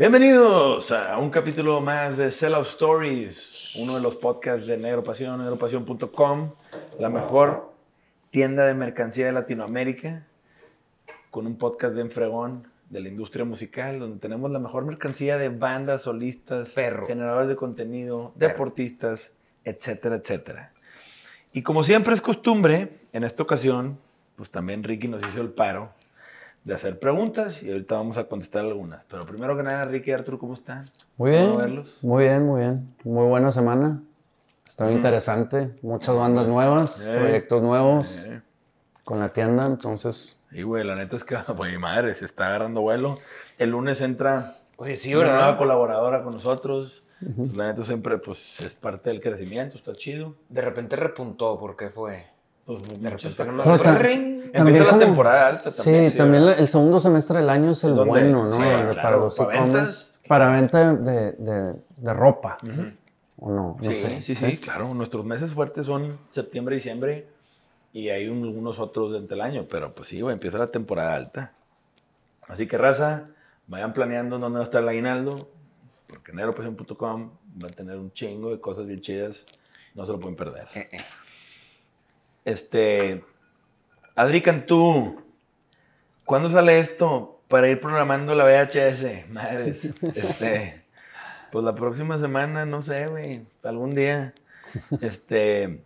Bienvenidos a un capítulo más de Sell Out Stories, uno de los podcasts de Negro Pasión, negropasión.com, la mejor tienda de mercancía de Latinoamérica, con un podcast bien fregón de la industria musical, donde tenemos la mejor mercancía de bandas, solistas, Perro. generadores de contenido, Perro. deportistas, etcétera, etcétera. Y como siempre es costumbre, en esta ocasión, pues también Ricky nos hizo el paro de hacer preguntas y ahorita vamos a contestar algunas. Pero primero que nada, Ricky y Arturo, ¿cómo están? Muy bien. Verlos. Muy bien, muy bien. Muy buena semana. Está interesante. Muchas bandas nuevas, Eh. proyectos nuevos Eh, con la tienda. Entonces, Sí, güey, la neta es que, güey, madre, se está agarrando vuelo. El lunes entra Oye, sí, una nueva colaboradora con nosotros. Entonces, la neta siempre, pues, es parte del crecimiento, está chido. De repente repuntó, ¿por qué fue? Pues, De repente ta- ring. Empieza También la temporada alta también. sí, también ¿verdad? el segundo semestre del año es el bueno, ¿no? sí, para claro, los para ventas. Para venta de, de- de ropa. Ujú. ¿O no? No sí, sé. sí, sí, claro. Nuestros meses fuertes son septiembre, diciembre y hay un- algunos otros dentro del año, pero pues sí, güey, empieza la temporada alta. Así que, raza, vayan planeando dónde va a estar el aguinaldo, porque neropasión.com va a tener un chingo de cosas bien chidas, no se lo pueden perder. Eh, eh. Este, Adri Cantú, ¿cuándo sale esto para ir programando la VHS? Madres, este, pues la próxima semana, no sé, güey, algún día. Este,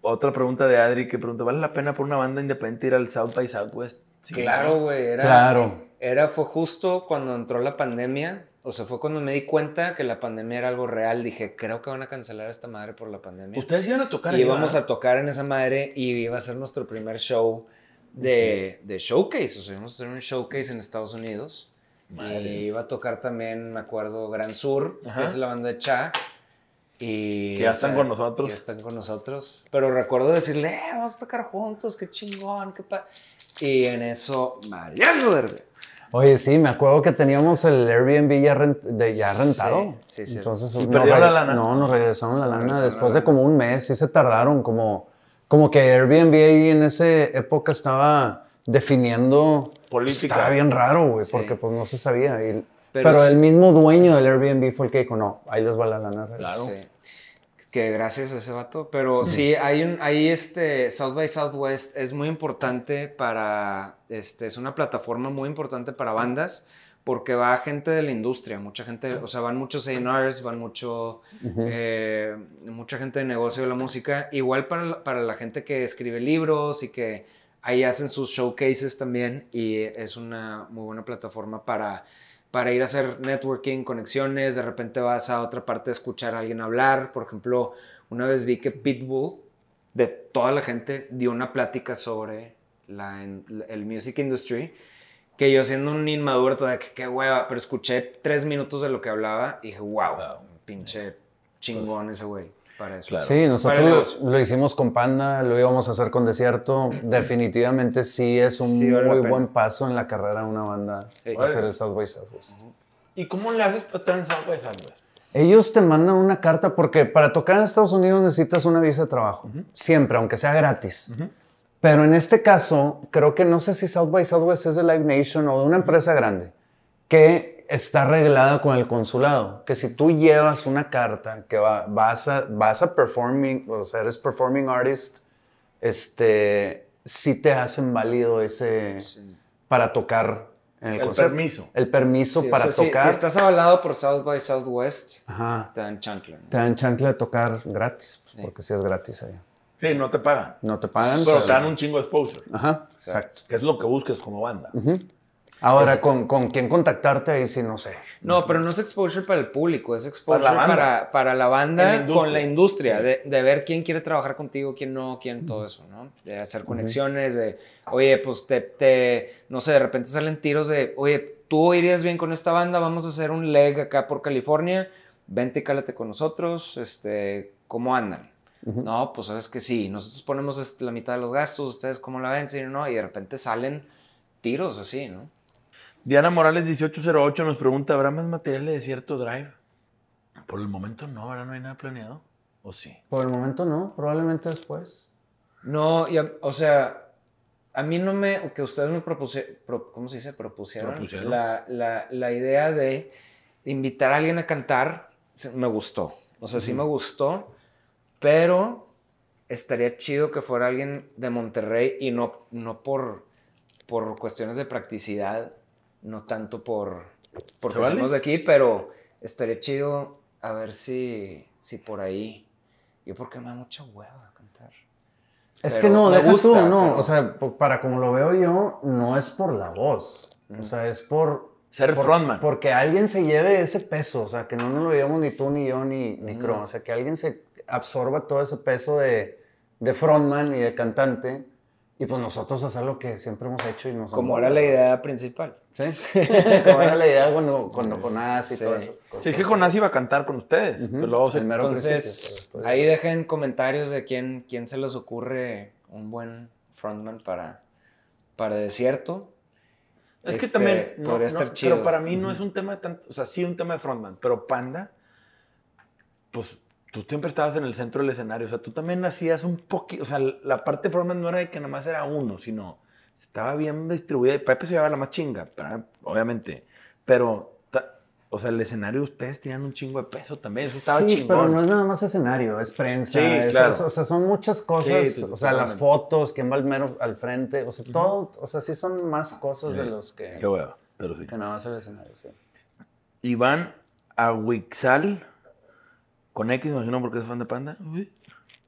otra pregunta de Adri que pregunta, ¿vale la pena por una banda independiente ir al South by Southwest? Sí, Claro, güey. Era, Claro. Era, fue justo cuando entró la pandemia. O sea, fue cuando me di cuenta que la pandemia era algo real. Dije, creo que van a cancelar esta madre por la pandemia. Ustedes iban a tocar y ahí, íbamos ¿verdad? a tocar en esa madre y iba a ser nuestro primer show de, de showcase. O sea, íbamos a hacer un showcase en Estados Unidos. Madre. Y iba a tocar también, me acuerdo, Gran Sur, Ajá. que es la banda de Cha. Y, Que ya o están sea, con nosotros. Ya están con nosotros. Pero recuerdo decirle, eh, vamos a tocar juntos, qué chingón, qué pa... Y en eso, Mariano Verde. Oye, sí, me acuerdo que teníamos el Airbnb ya, rent- de, ya rentado. Sí, sí, sí. Entonces, ¿Y reg- la lana? No, nos regresaron la lana regresaron la después de lana. como un mes. Sí se tardaron, como, como que Airbnb ahí en esa época estaba definiendo... Política. Estaba bien raro, güey, Sí. porque pues no se sabía. y- Pero el mismo dueño del Airbnb fue el que dijo, no, ahí les va la lana. Claro. Sí. Que gracias a ese vato. Pero sí, hay un, hay este South by Southwest es muy importante para, este, es una plataforma muy importante para bandas porque va gente de la industria, mucha gente, o sea, van muchos A&Rs, van mucho, eh, mucha gente de negocio de la música, igual para, la- para la gente que escribe libros y que ahí hacen sus showcases también y es una muy buena plataforma para, para ir a hacer networking, conexiones, de repente vas a otra parte a escuchar a alguien hablar, por ejemplo, una vez vi que Pitbull, de toda la gente, dio una plática sobre la, el music industry, que yo siendo un inmaduro todavía, que qué hueva, pero escuché tres minutos de lo que hablaba y dije, wow, pinche chingón ese güey para eso. Claro. Sí, nosotros lo, lo hicimos con Panda, lo íbamos a hacer con Desierto. Definitivamente sí es un Sí vale muy buen paso en la carrera de una banda Sí. hacer el South by Southwest. ¿Y cómo le haces para estar en South by Southwest? Ellos te mandan una carta porque para tocar en Estados Unidos necesitas una visa de trabajo. Siempre, aunque sea gratis. Pero en este caso, creo que no sé si South by Southwest es de Live Nation o de una empresa grande que está arreglada con el consulado. Que si tú llevas una carta que va- vas, a, vas a performing, o sea, eres performing artist, este, sí te hacen válido ese para tocar en el, El concierto. permiso. El permiso Sí, o para sea, si- tocar. Si, estás avalado por South by Southwest, Ajá. te dan chancla. ¿no? Te dan chancla de tocar gratis, pues, Sí. porque si es gratis allá. Sí, no te pagan. No te pagan. Pero te dan un chingo de exposure. Ajá, exacto. Que es lo que busques como banda. Ahora, ¿con, ¿con quién contactarte? Ahí sí, no sé. No, pero no es exposure para el público, es exposure Para la para, banda. para, la banda la con la industria, de, de ver quién quiere trabajar contigo, quién no, quién todo eso, ¿no? De hacer conexiones, de, oye, pues te, te, no sé, de repente salen tiros de, oye, tú irías bien con esta banda, vamos a hacer un leg acá por California, vente y cálate con nosotros, este, ¿cómo andan? No, pues sabes que sí, nosotros ponemos la mitad de los gastos, ustedes cómo la ven, sí, no, y de repente salen tiros así, ¿no? Diana Morales 1808 nos pregunta, ¿habrá más material de Desierto Drive? Por el momento no, ahora no hay nada planeado. ¿O sí? Por el momento no, probablemente después. No, y a- o sea, a mí no me, que ustedes me propusieron, ¿cómo se dice? Propusieron, Propusieron. La, la- la idea de invitar a alguien a cantar, me gustó. O sea, sí me gustó, pero estaría chido que fuera alguien de Monterrey y no, no por, por cuestiones de practicidad, no tanto por, porque ¿Se vale? somos de aquí, pero estaría chido a ver si, si por ahí, yo porque me da mucha hueva cantar. Es Pero que no, deja gusta, tú, no. pero- O sea, para como lo veo yo, no es por la voz. O sea, es por. Ser por- frontman. Porque alguien se lleve ese peso. O sea, que no nos lo llevamos ni tú, ni yo, ni, ni Cro. O sea, que alguien se absorba todo ese peso de, de frontman y de cantante. Y pues nosotros hacer lo que siempre hemos hecho y nos Como era la idea principal. Sí. como era la idea cuando, cuando Jonás y Sí. todo eso. Sí, es que Jonás iba a cantar con ustedes, pero luego se... Pero Entonces, después- ahí dejen comentarios de quién, quién se les ocurre un buen frontman para, para Desierto. Es que Este, también... no, podría no, estar chido. Pero para mí no es un tema de tanto... O sea, sí un tema de frontman, pero Panda, pues tú siempre estabas en el centro del escenario. O sea, tú también hacías un poquito... O sea, la parte de no era de que nada más era uno, sino estaba bien distribuida. Y Pepe se llevaba la más chinga, ¿verdad? obviamente. Pero... O sea, el escenario ustedes tenían un chingo de peso también. Eso estaba sí, chingón. pero no es nada más escenario, es prensa, Sí, es- claro. es- o sea, son muchas cosas, Sí, o sea, las fotos, quién va al mero al frente, o sea, todo, o sea, sí son más cosas de los que, Qué hueva, pero sí. que nada más el escenario, sí. Iván Aguixal, con X, me imagino porque es fan de Panda. Uy.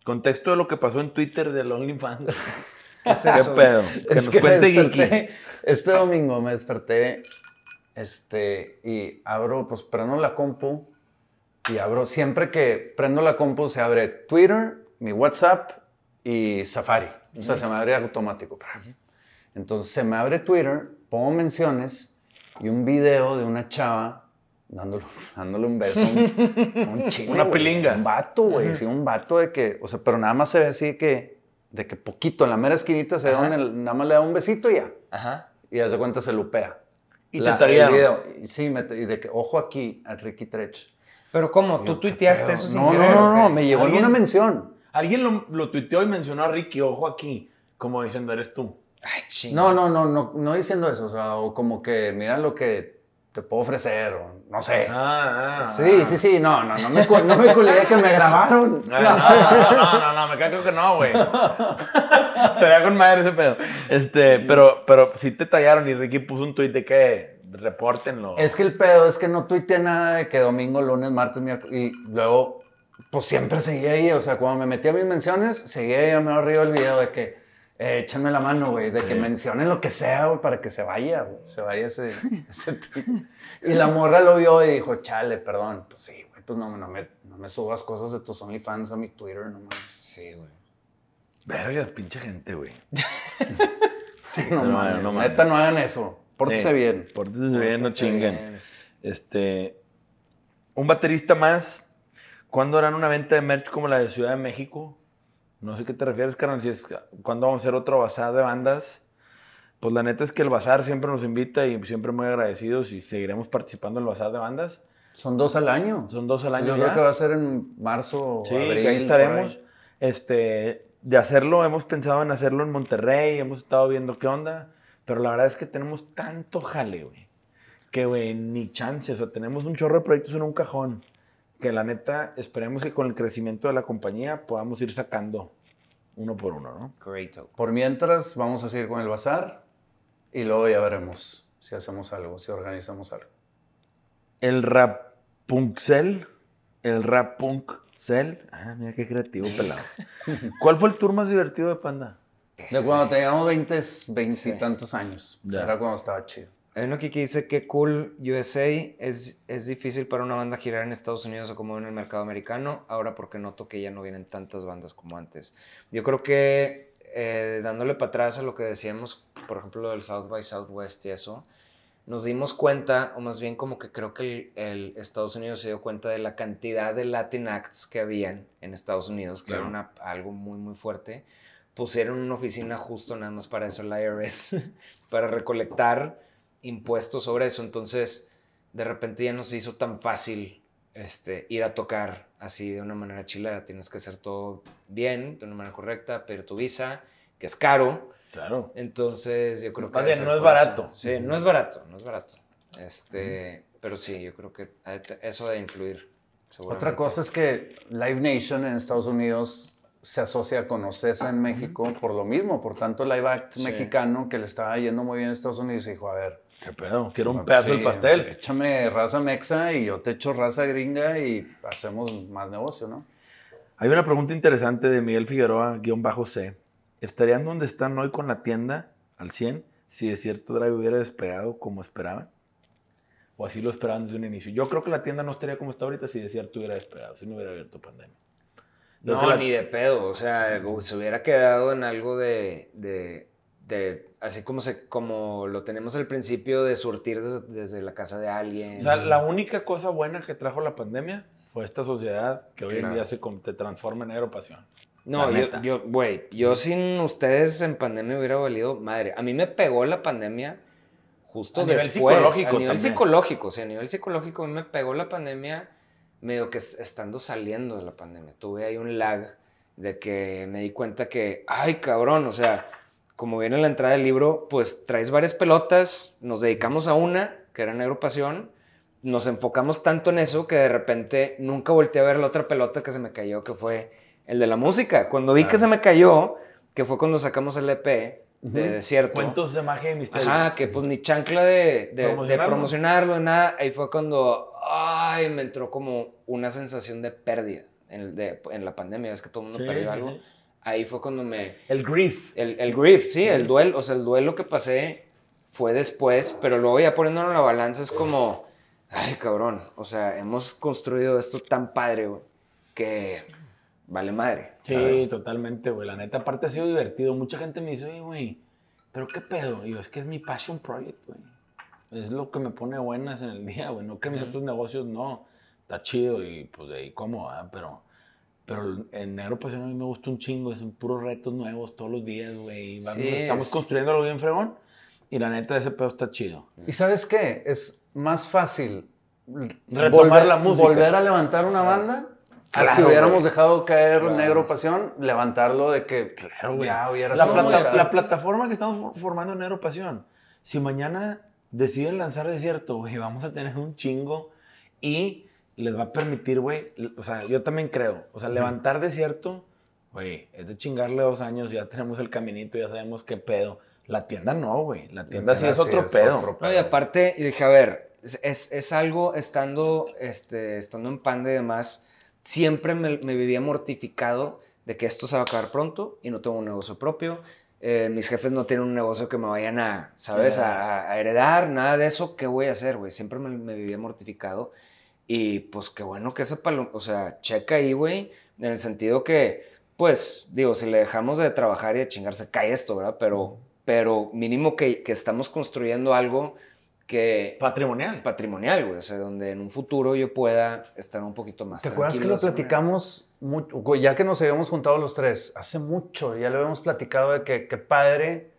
Contexto de lo que pasó en Twitter del OnlyFans. ¿Qué es ¿Qué pedo? Que Es nos que cuente desperté, este domingo me desperté, este, y abro, pues prendo la compu, y abro, siempre que prendo la compu se abre Twitter, mi WhatsApp y Safari, o sea, se me abre automático. Entonces se me abre Twitter, pongo menciones y un video de una chava dándole, dándole un beso a un, a un chile, Una güey, pilinga. Un vato, güey, sí, un vato de que, o sea, pero nada más se ve así que, de que poquito, en la mera esquinita se el- nada más le da un besito y ya. Ajá. Y hace cuenta se lupea. Y La- te el video. Y sí, me- y de que, ojo aquí, a Ricky Trech. Pero ¿cómo? ¿Tú Yo, ¿qué tuiteaste eso sin No, querer, no, no, no, me llegó en una mención. Alguien lo, lo tuiteó y mencionó a Ricky, ojo aquí, como diciendo, eres tú. Ay. No, no, no, no, no diciendo eso, o sea, o como que mira lo que te puedo ofrecer, o no sé. Ah, ah, sí, sí, sí, no, no, no me, no me culé que me grabaron. No, no, no, no, no, me cago que no, güey. Estaría con madre ese pedo. Este, pero, pero sí te tallaron y Ricky puso un tuit de que repórtenlo. Es que el pedo es que no tuiteé nada de que domingo, lunes, martes, miércoles. Y luego, pues siempre seguía ahí. O sea, cuando me metí a mis menciones, seguía ahí a me arriba el video de que eh, échame la mano, güey. De que mencionen lo que sea, güey, para que se vaya, güey. Se vaya ese, ese tweet. Y la morra lo vio y dijo, chale, perdón. Pues sí, güey, pues no, no, me, no me subas cosas de tus OnlyFans a mi Twitter, no mames. Sí, güey. Vergas, pinche gente, güey. Sí, no, No, mames. no mames. Neta, no hagan eso. Pórtese Sí. bien. Pórtense bien, no chinguen. bien. Este, un baterista más. ¿Cuándo harán una venta de merch como la de Ciudad de México? No sé qué te refieres, carnal. Si es, ¿Cuándo vamos a hacer otro bazar de bandas? Pues la neta es que el bazar siempre nos invita y siempre muy agradecidos y seguiremos participando en el bazar de bandas. Son dos al año. Son dos al año Yo ya. creo que va a ser en marzo o Sí, abril. ahí estaremos. ahí. Este, de hacerlo, hemos pensado en hacerlo en Monterrey, hemos estado viendo qué onda, pero la verdad es que tenemos tanto jale, güey, que, güey, ni chance, o sea, tenemos un chorro de proyectos en un cajón, que la neta, esperemos que con el crecimiento de la compañía podamos ir sacando uno por uno, ¿no? Great. Por mientras, vamos a seguir con el bazar y luego ya veremos si hacemos algo, si organizamos algo. El Rapunzel, el Rapunzel, ah, mira qué creativo, pelado. ¿Cuál fue el tour más divertido de Panda? De cuando teníamos 20, 20 Sí. y tantos años. Ya. Era cuando estaba chido. Hay uno aquí que dice que cool USA es, es difícil para una banda girar en Estados Unidos o como en el mercado americano. Ahora porque noto que ya no vienen tantas bandas como antes. Yo creo que eh, dándole para atrás a lo que decíamos, por ejemplo, lo del South by Southwest y eso, nos dimos cuenta, o más bien como que creo que el, el Estados Unidos se dio cuenta de la cantidad de Latin acts que habían en Estados Unidos, que Claro. era una- algo muy, muy fuerte. Pusieron una oficina justo nada más para eso, el IRS, para recolectar impuesto sobre eso, entonces de repente ya no se hizo tan fácil este, ir a tocar así de una manera chilera. Tienes que hacer todo bien, de una manera correcta, pedir tu visa, que es caro. Claro. Entonces, yo creo que. Bien, no es eso. barato. Sí, no es barato, no es barato. Este, Pero sí, yo creo que eso de influir. Otra cosa es que Live Nation en Estados Unidos se asocia con Ocesa en México por lo mismo, por tanto Live Act Sí. mexicano que le estaba yendo muy bien en Estados Unidos y dijo, a ver, ¿Qué pedo? Quiero un pedazo del sí, pastel. Échame raza mexa y yo te echo raza gringa y hacemos más negocio, ¿no? Hay una pregunta interesante de Miguel Figueroa, guion bajo C. ¿Estarían donde están hoy con la tienda al 100 si de cierto Drive hubiera despegado como esperaban? ¿O así lo esperaban desde un inicio? Yo creo que la tienda no estaría como está ahorita si de cierto hubiera despegado, si no hubiera abierto pandemia. Creo No, la- ni de pedo. O sea, se hubiera quedado en algo de. de, de- así como, se, como lo tenemos al principio, de surtir desde, desde la casa de alguien. O sea, la única cosa buena que trajo la pandemia fue esta sociedad que hoy en Claro. día se te transforma en aeropasión. No, yo, neta. yo, güey, yo sin ustedes en pandemia hubiera valido madre. A mí me pegó la pandemia justo A nivel después. psicológico a nivel también. psicológico, o sea, a nivel psicológico a mí me pegó la pandemia medio que es- estando saliendo de la pandemia. Tuve ahí un lag de que me di cuenta que, ay, cabrón, o sea, como viene en la entrada del libro, pues traes varias pelotas, nos dedicamos a una, que era Negro Pasión, nos enfocamos tanto en eso que de repente nunca volteé a ver la otra pelota que se me cayó, que fue el de la música. Cuando vi que se me cayó, que fue cuando sacamos el EP de. Desierto. Cuentos de magia y misterio. Ajá, que pues ni chancla de, de- de Promocionarlo. de nada. Ahí fue cuando, ay, me entró como una sensación de pérdida en, de- en la pandemia. Es que todo el mundo Sí, perdió sí, algo. sí. Ahí fue cuando me... El grief. El, el grief, sí, el duelo. O sea, el duelo que pasé fue después, pero luego ya poniéndolo en la balanza es como, ay, cabrón. O sea, hemos construido esto tan padre, güey, que vale madre. Sí, ¿sabes? totalmente, güey. La neta, aparte ha sido divertido. Mucha gente me dice, oye, güey, ¿pero qué pedo? Y yo, es que es mi passion project, güey. Es lo que me pone buenas en el día, güey. No que mis Ujú. otros negocios no. Está chido y pues de ahí como, ah, pero... Pero en Negro Pasión a mí me gusta un chingo. Son puros retos nuevos todos los días, güey. y vamos- Sí, estamos es- construyendo algo bien fregón. Y la neta, ese pedo está chido. ¿Y sabes qué? Es más fácil Retomar volver, la música. volver a levantar una banda. que Claro, si hubiéramos güey. dejado caer Claro. Negro Pasión, levantarlo de que Claro, güey. ya hubiera La, sido plata- muy tarde. la plataforma que estamos for- formando en Negro Pasión, si mañana deciden lanzar Desierto, güey, vamos a tener un chingo y les va a permitir, güey, o sea, yo también creo, o sea, levantar Desierto, güey, es de chingarle dos años, ya tenemos el caminito, ya sabemos qué pedo. La tienda no, güey, la tienda sí es otro es pedo. otro No, y aparte, y dije, a ver, es, es- es algo estando, este, estando en Panda y demás, siempre me, me vivía mortificado de que esto se va a acabar pronto y no tengo un negocio propio. Eh, mis jefes no tienen un negocio que me vayan a, ¿sabes? A, a heredar, nada de eso. ¿Qué voy a hacer, güey? Siempre me, me vivía mortificado. Y pues qué bueno que ese palo, o sea, checa ahí, güey, en el sentido que, pues, digo, si le dejamos de trabajar y de chingarse, cae esto, ¿verdad? Pero, pero mínimo que, que estamos construyendo algo que Patrimonial. patrimonial, güey, o sea, donde en un futuro yo pueda estar un poquito más ¿Te acuerdas que lo platicamos, mucho, ya que nos habíamos juntado los tres, hace mucho, ya lo habíamos platicado de que, que padre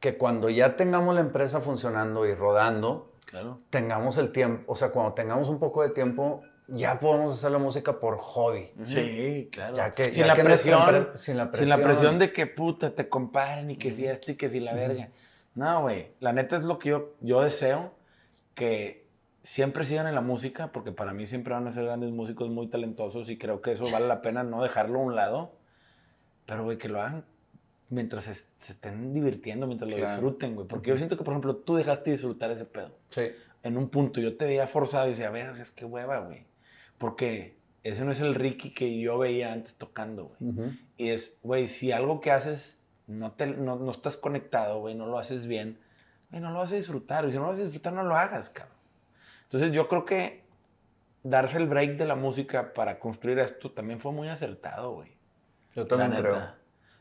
que cuando ya tengamos la empresa funcionando y rodando, Claro. tengamos el tiempo, o sea, cuando tengamos un poco de tiempo, ya podemos hacer la música por hobby. Sí, claro. Ya que, sin, ya la que presión, sin la presión. Sin la presión de que puta te comparen y que si esto y que si la verga. No, güey. La neta es lo que yo, yo deseo que siempre sigan en la música, porque para mí siempre van a ser grandes músicos muy talentosos y creo que eso vale la pena no dejarlo a un lado. Pero, güey, que lo hagan mientras se, se estén divirtiendo, mientras lo disfruten, güey. Porque yo siento que, por ejemplo, tú dejaste de disfrutar ese pedo Sí. en un punto yo te veía forzado y decía, a ver, es que hueva, güey. Porque ese no es el Ricky que yo veía antes tocando, güey. Y es, güey, si algo que haces no, te, no, no estás conectado, güey, no lo haces bien, güey, no lo vas a disfrutar. Y si no lo vas a disfrutar, no lo hagas, cabrón. Entonces yo creo que darse el break de la música para construir esto también fue muy acertado, güey. Yo también creo.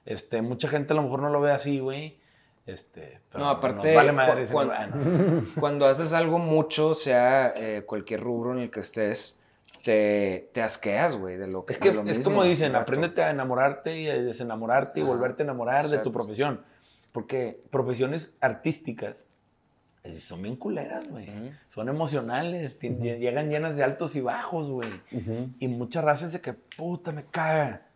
Este, mucha gente a lo mejor no lo ve así, güey. Este, pero No, aparte, vale madre. cu- decir, cuan- "Ah, no". Cuando haces algo mucho, sea eh, cualquier rubro en el que estés, te, te asqueas, güey, de lo que Es que lo es mismo, como dicen, vato. apréndete a enamorarte y a desenamorarte y Ajá, volverte a enamorar de tu exacto. profesión. Porque profesiones artísticas eh, son bien culeras, güey. Ujú. Son emocionales, tien- llegan llenas de altos y bajos, güey. Y muchas razas de que, puta, me caga.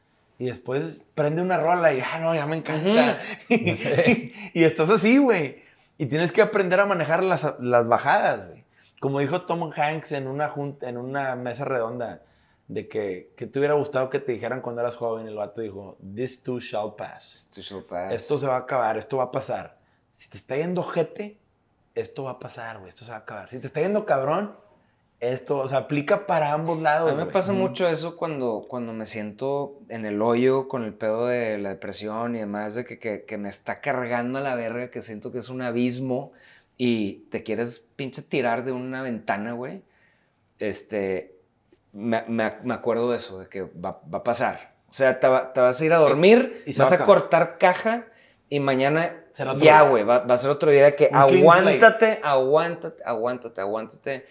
Y después prende una rola y, ah, no, ya me encanta. y, y estás así, güey. Y tienes que aprender a manejar las, las bajadas, güey. Como dijo Tom Hanks en una, junta, en una mesa redonda, de que, que te hubiera gustado que te dijeran cuando eras joven. El vato dijo, this too shall pass. Esto shall pass. Esto se va a acabar, esto va a pasar. Si te está yendo jete, esto va a pasar, güey, esto se va a acabar. Si te está yendo cabrón, esto, o sea, aplica para ambos lados. A mí me pasa mucho eso cuando, cuando me siento en el hoyo con el pedo de la depresión y demás, de que, que, que me está cargando a la verga, que siento que es un abismo y te quieres pinche tirar de una ventana, güey. Este, me, me- me acuerdo de eso, de que va, va a pasar. O sea, te, va- te vas a ir a dormir, Y vas va a cortar caja y mañana ya, güey, va, va a ser otro día de que clean aguántate, aguántate, aguántate, aguántate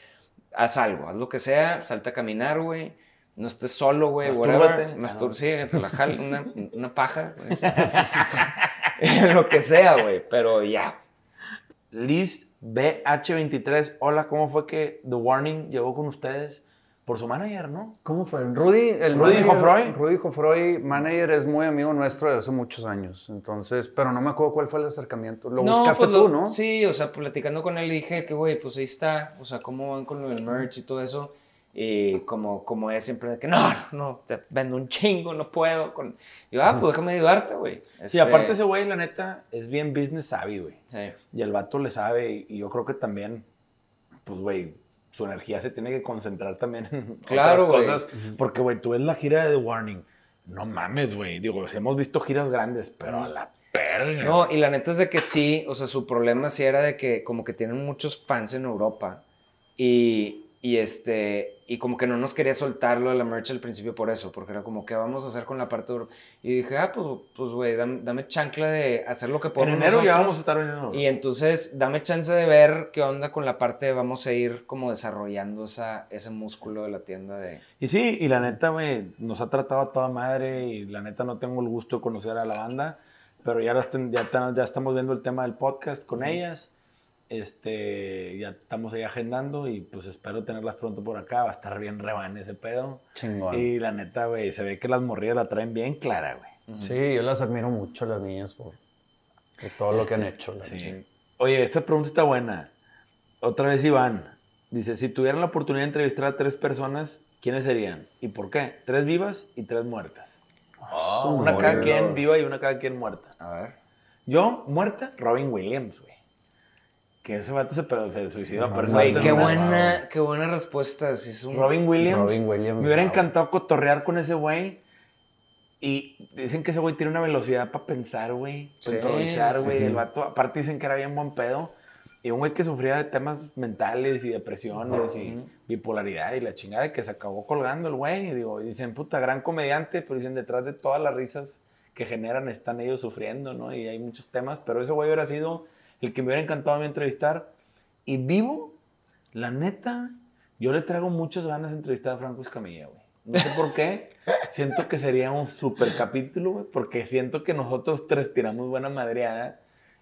haz algo, haz lo que sea, salta a caminar, güey. No estés solo, güey, whatever. Mastur sí, te la jala, una, una paja. pues. lo que sea, güey, pero ya. Liz BH23, hola, ¿cómo fue que The Warning llegó con ustedes? Por su manager, ¿no? ¿Cómo fue? Rudy, el Rudy manager- Jofroy. Rudy Jofroy, manager, es muy amigo nuestro de hace muchos años. Entonces, pero no me acuerdo cuál fue el acercamiento. Lo buscaste pues tú, lo- ¿no? Sí, o sea, platicando con él le dije que, güey, pues ahí está, o sea, cómo van con lo del merch y todo eso. Y como, como es siempre de que, no, no, te vendo un chingo, no puedo. Con... Y yo, ah, pues déjame ayudarte, güey. Sí, Este, aparte ese güey, la neta, es bien business savvy, güey. sí. Y el vato le sabe y yo creo que también, pues, güey, su energía se tiene que concentrar también en Claro, otras cosas. Porque, güey, tú ves la gira de The Warning. No mames, güey. Digo, hemos visto giras grandes, pero a la perga. No, y la neta es de que sí, o sea, su problema sí era de que como que tienen muchos fans en Europa y, y este, y como que no nos quería soltar lo de la merch al principio por eso, porque era como, ¿qué vamos a hacer con la parte de Europa? Y dije, ah, pues, pues, güey, dame, dame chancla de hacer lo que en podemos enero ya nosotros. vamos a estar vendiendo. Y entonces, dame chance de ver qué onda con la parte de vamos a ir como desarrollando esa, ese músculo de la tienda de... Y sí, y la neta, güey, nos ha tratado a toda madre y la neta no tengo el gusto de conocer a la banda, pero ya, las ten- ya, ya estamos viendo el tema del podcast con ellas. Este, ya estamos ahí agendando y pues espero tenerlas pronto por acá. Va a estar bien reban ese pedo. Chingón. Y la neta, güey, se ve que las morrillas la traen bien clara, güey. Sí, yo las admiro mucho, las niñas, por, por todo lo que han hecho. la neta. Sí. Oye, esta pregunta está buena. Otra vez Iván. Dice, si tuvieran la oportunidad de entrevistar a tres personas, ¿quiénes serían? ¿Y por qué? Tres vivas y tres muertas. su una cada quien viva y una cada quien muerta. A ver. Yo, muerta, Robin Williams, güey. Que ese vato se, suicidó. No, pero Güey, qué buena, qué buena respuesta. Sí, es un... Robin Williams. Robin Williams, Me hubiera encantado cotorrear con ese güey. Y dicen que ese güey tiene una velocidad para pensar, güey. Para Sí, improvisar, güey. sí. El vato, aparte dicen que era bien buen pedo. Y un güey que sufría de temas mentales y depresiones y Ujú. bipolaridad y la chingada y que se acabó colgando el güey. Y digo, y dicen, puta, gran comediante, pero dicen, detrás de todas las risas que generan están ellos sufriendo, ¿no? Y hay muchos temas, pero ese güey hubiera sido el que me hubiera encantado a mí entrevistar. Y vivo, la neta, yo le traigo muchas ganas de entrevistar a Franco Escamilla, güey. No sé por qué. siento que sería un super capítulo, güey, porque siento que nosotros tres tiramos buena madreada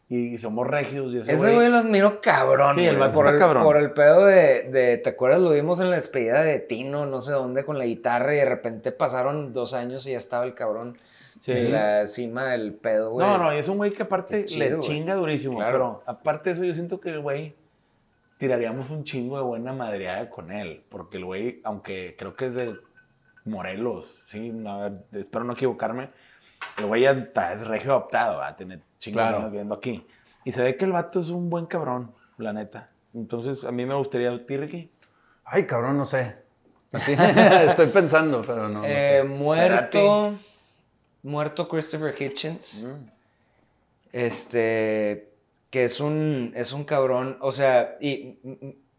y somos regios. Y ese, Ese güey lo admiro cabrón. Sí, el güey, vato por el, cabrón. Por el pedo de, de, ¿te acuerdas? Lo vimos en la despedida de Tino, no sé dónde, con la guitarra y de repente pasaron dos años y ya estaba el cabrón Sí. en la cima del pedo, güey. No, no, y es un güey que aparte chido, le güey. chinga durísimo. Claro. Pero aparte de eso, yo siento que el güey tiraríamos un chingo de buena madreada con él. Porque el güey, aunque creo que es de Morelos, sí, no, espero no equivocarme. El güey ya está, es regio adoptado, va a tener chingos Claro. viviendo aquí. Y se ve que el vato es un buen cabrón, la neta. Entonces, a mí me gustaría Tirki. Ay, cabrón, no sé. Estoy pensando, pero no, no Eh, sé. muerto. Muerto Christopher Hitchens. Mm. Este. Que es un, es un cabrón. O sea, y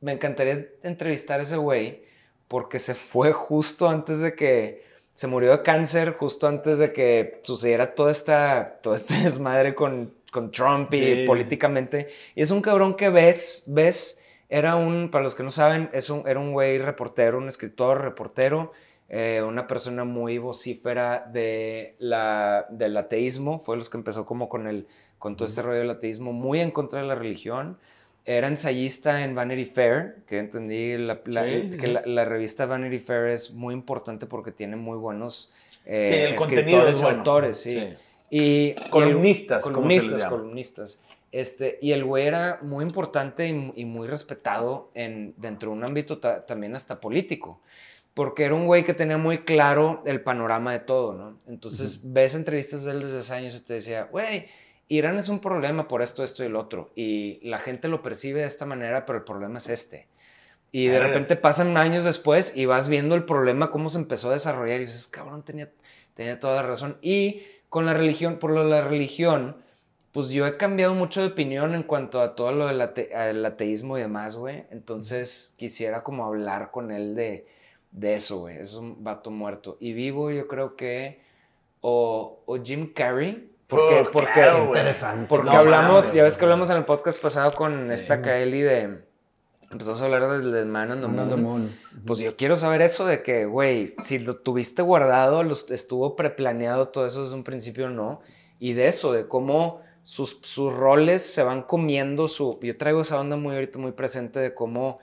me encantaría entrevistar a ese güey. Porque se fue justo antes de que. Se murió de cáncer, justo antes de que sucediera toda esta, todo este desmadre con, con Trump y Sí. políticamente. Y es un cabrón que ves, ves. Era un, para los que no saben, es un, era un güey reportero, un escritor, reportero, eh, una persona muy vocífera de la, del ateísmo, fue los que empezó como con, el, con todo este rollo del ateísmo, muy en contra de la religión, era ensayista en Vanity Fair, que entendí la, la- Sí, que sí. la, la revista Vanity Fair es muy importante porque tiene muy buenos Sí, eh, el contenido escritores es y bueno. autores, sí. Sí. Y, y el- Columnistas, columnistas, columnistas. Este, y el güey era muy importante y, y muy respetado en, dentro de un ámbito ta- también hasta político. Porque era un güey que tenía muy claro el panorama de todo, ¿no? Entonces ves entrevistas de él desde hace años y te decía, güey, Irán es un problema por esto, esto y el otro. Y la gente lo percibe de esta manera, pero el problema es este. Y de repente pasan años después y vas viendo el problema, cómo se empezó a desarrollar y dices, cabrón, tenía, tenía toda la razón. Y con la religión, por lo de la religión, pues yo he cambiado mucho de opinión en cuanto a todo lo del ate- ateísmo y demás, güey. Entonces quisiera como hablar con él de, de eso, güey. Es un vato muerto. Y vivo yo creo que o, o Jim Carrey, porque, Oh, porque, claro. Interesante. porque No hablamos, ya ves que hablamos en el podcast pasado con Sí. esta Kaeli de... Empezamos a hablar del, del Man on the Man on the Moon. Pues yo quiero saber eso de que, güey, si lo tuviste guardado, los- estuvo preplaneado todo eso desde un principio o no. Y de eso, de cómo sus, sus roles se van comiendo su... Yo traigo esa onda muy ahorita muy presente de cómo...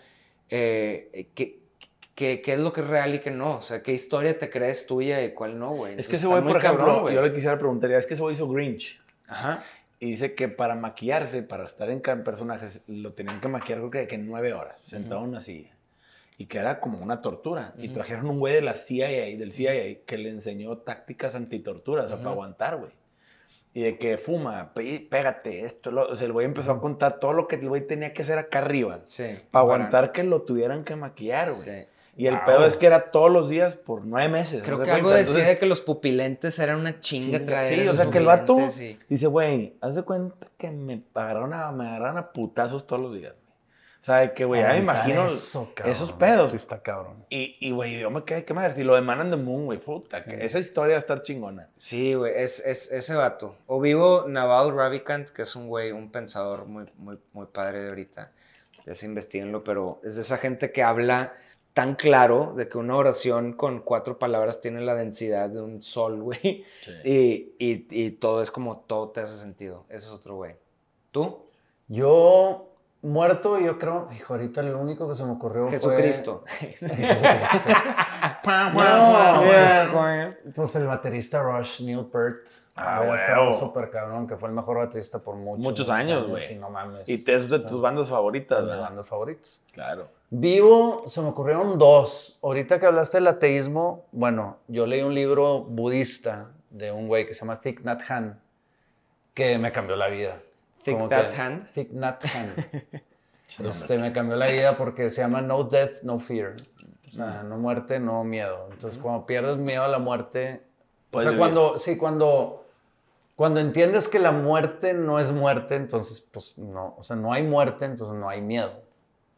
eh, qué, qué- qué es lo que es real y qué no. O sea, qué historia te crees tuya y cuál no, güey. Es que ese güey, por ejemplo, cabrón, yo le quisiera preguntar, es que ese güey hizo Grinch. Ajá. Y dice que para maquillarse, para estar en cada personaje, lo tenían que maquillar creo que, que en nueve horas, sentado en una silla. Y que era como una tortura. Y Ujú. trajeron un güey de la CIA, del CIA, que le enseñó tácticas antitorturas, o sea, para aguantar, güey. Y de que fuma, pégate, esto, lo, o sea, el güey empezó a contar todo lo que el güey tenía que hacer acá arriba. Sí. Para aguantar que lo tuvieran que maquillar, güey. Sí. Y el Wow. pedo es que era todos los días por nueve meses. Creo ¿haz de que algo decía Entonces, de que los pupilentes eran una chinga Chinga, traer. sí, o sea, que el vato- y- Dice, güey, haz de cuenta que me agarraron a, me agarraron a putazos todos los días. O sea, de que, güey, ya me imagino eso, cabrón. esos pedos. Sí, está cabrón. Y, y, güey, yo me quedé, ¿qué madre? Si lo de Man on the Moon, güey, puta, que esa historia va a estar chingona. Sí, güey, es, es ese vato. O vivo Naval Ravikant, que es un güey, un pensador muy, muy, muy padre de ahorita. Ya se investiguenlo, pero es de esa gente que habla tan claro de que una oración con cuatro palabras tiene la densidad de un sol, güey. Y, y, y todo es como, todo te hace sentido. Ese es otro güey. ¿Tú? Yo, muerto, yo creo, hijo, ahorita lo único que se me ocurrió fue- Jesucristo. Jesucristo. No, güey. Pues el baterista Rush, Neil Peart. Ah, estado huevo. súper cabrón, que fue el mejor baterista por muchos, Muchos años, güey. Y no mames. Y te- es de tus bandas favoritas, de mis ¿verdad? bandas favoritas. Claro. Vivo, se me ocurrieron dos. Ahorita que hablaste del ateísmo, bueno, yo leí un libro budista de un güey que se llama Thich Nhat Hanh, que me cambió la vida. Thich Como Nhat que- Hanh. Thich Nhat Hanh. Este, me cambió la vida porque se llama No Death, No Fear. O sea, no muerte, no miedo. Entonces, cuando pierdes miedo a la muerte, o sea, cuando, sí, cuando, cuando entiendes que la muerte no es muerte, entonces, pues, no, o sea, no hay muerte, entonces no hay miedo.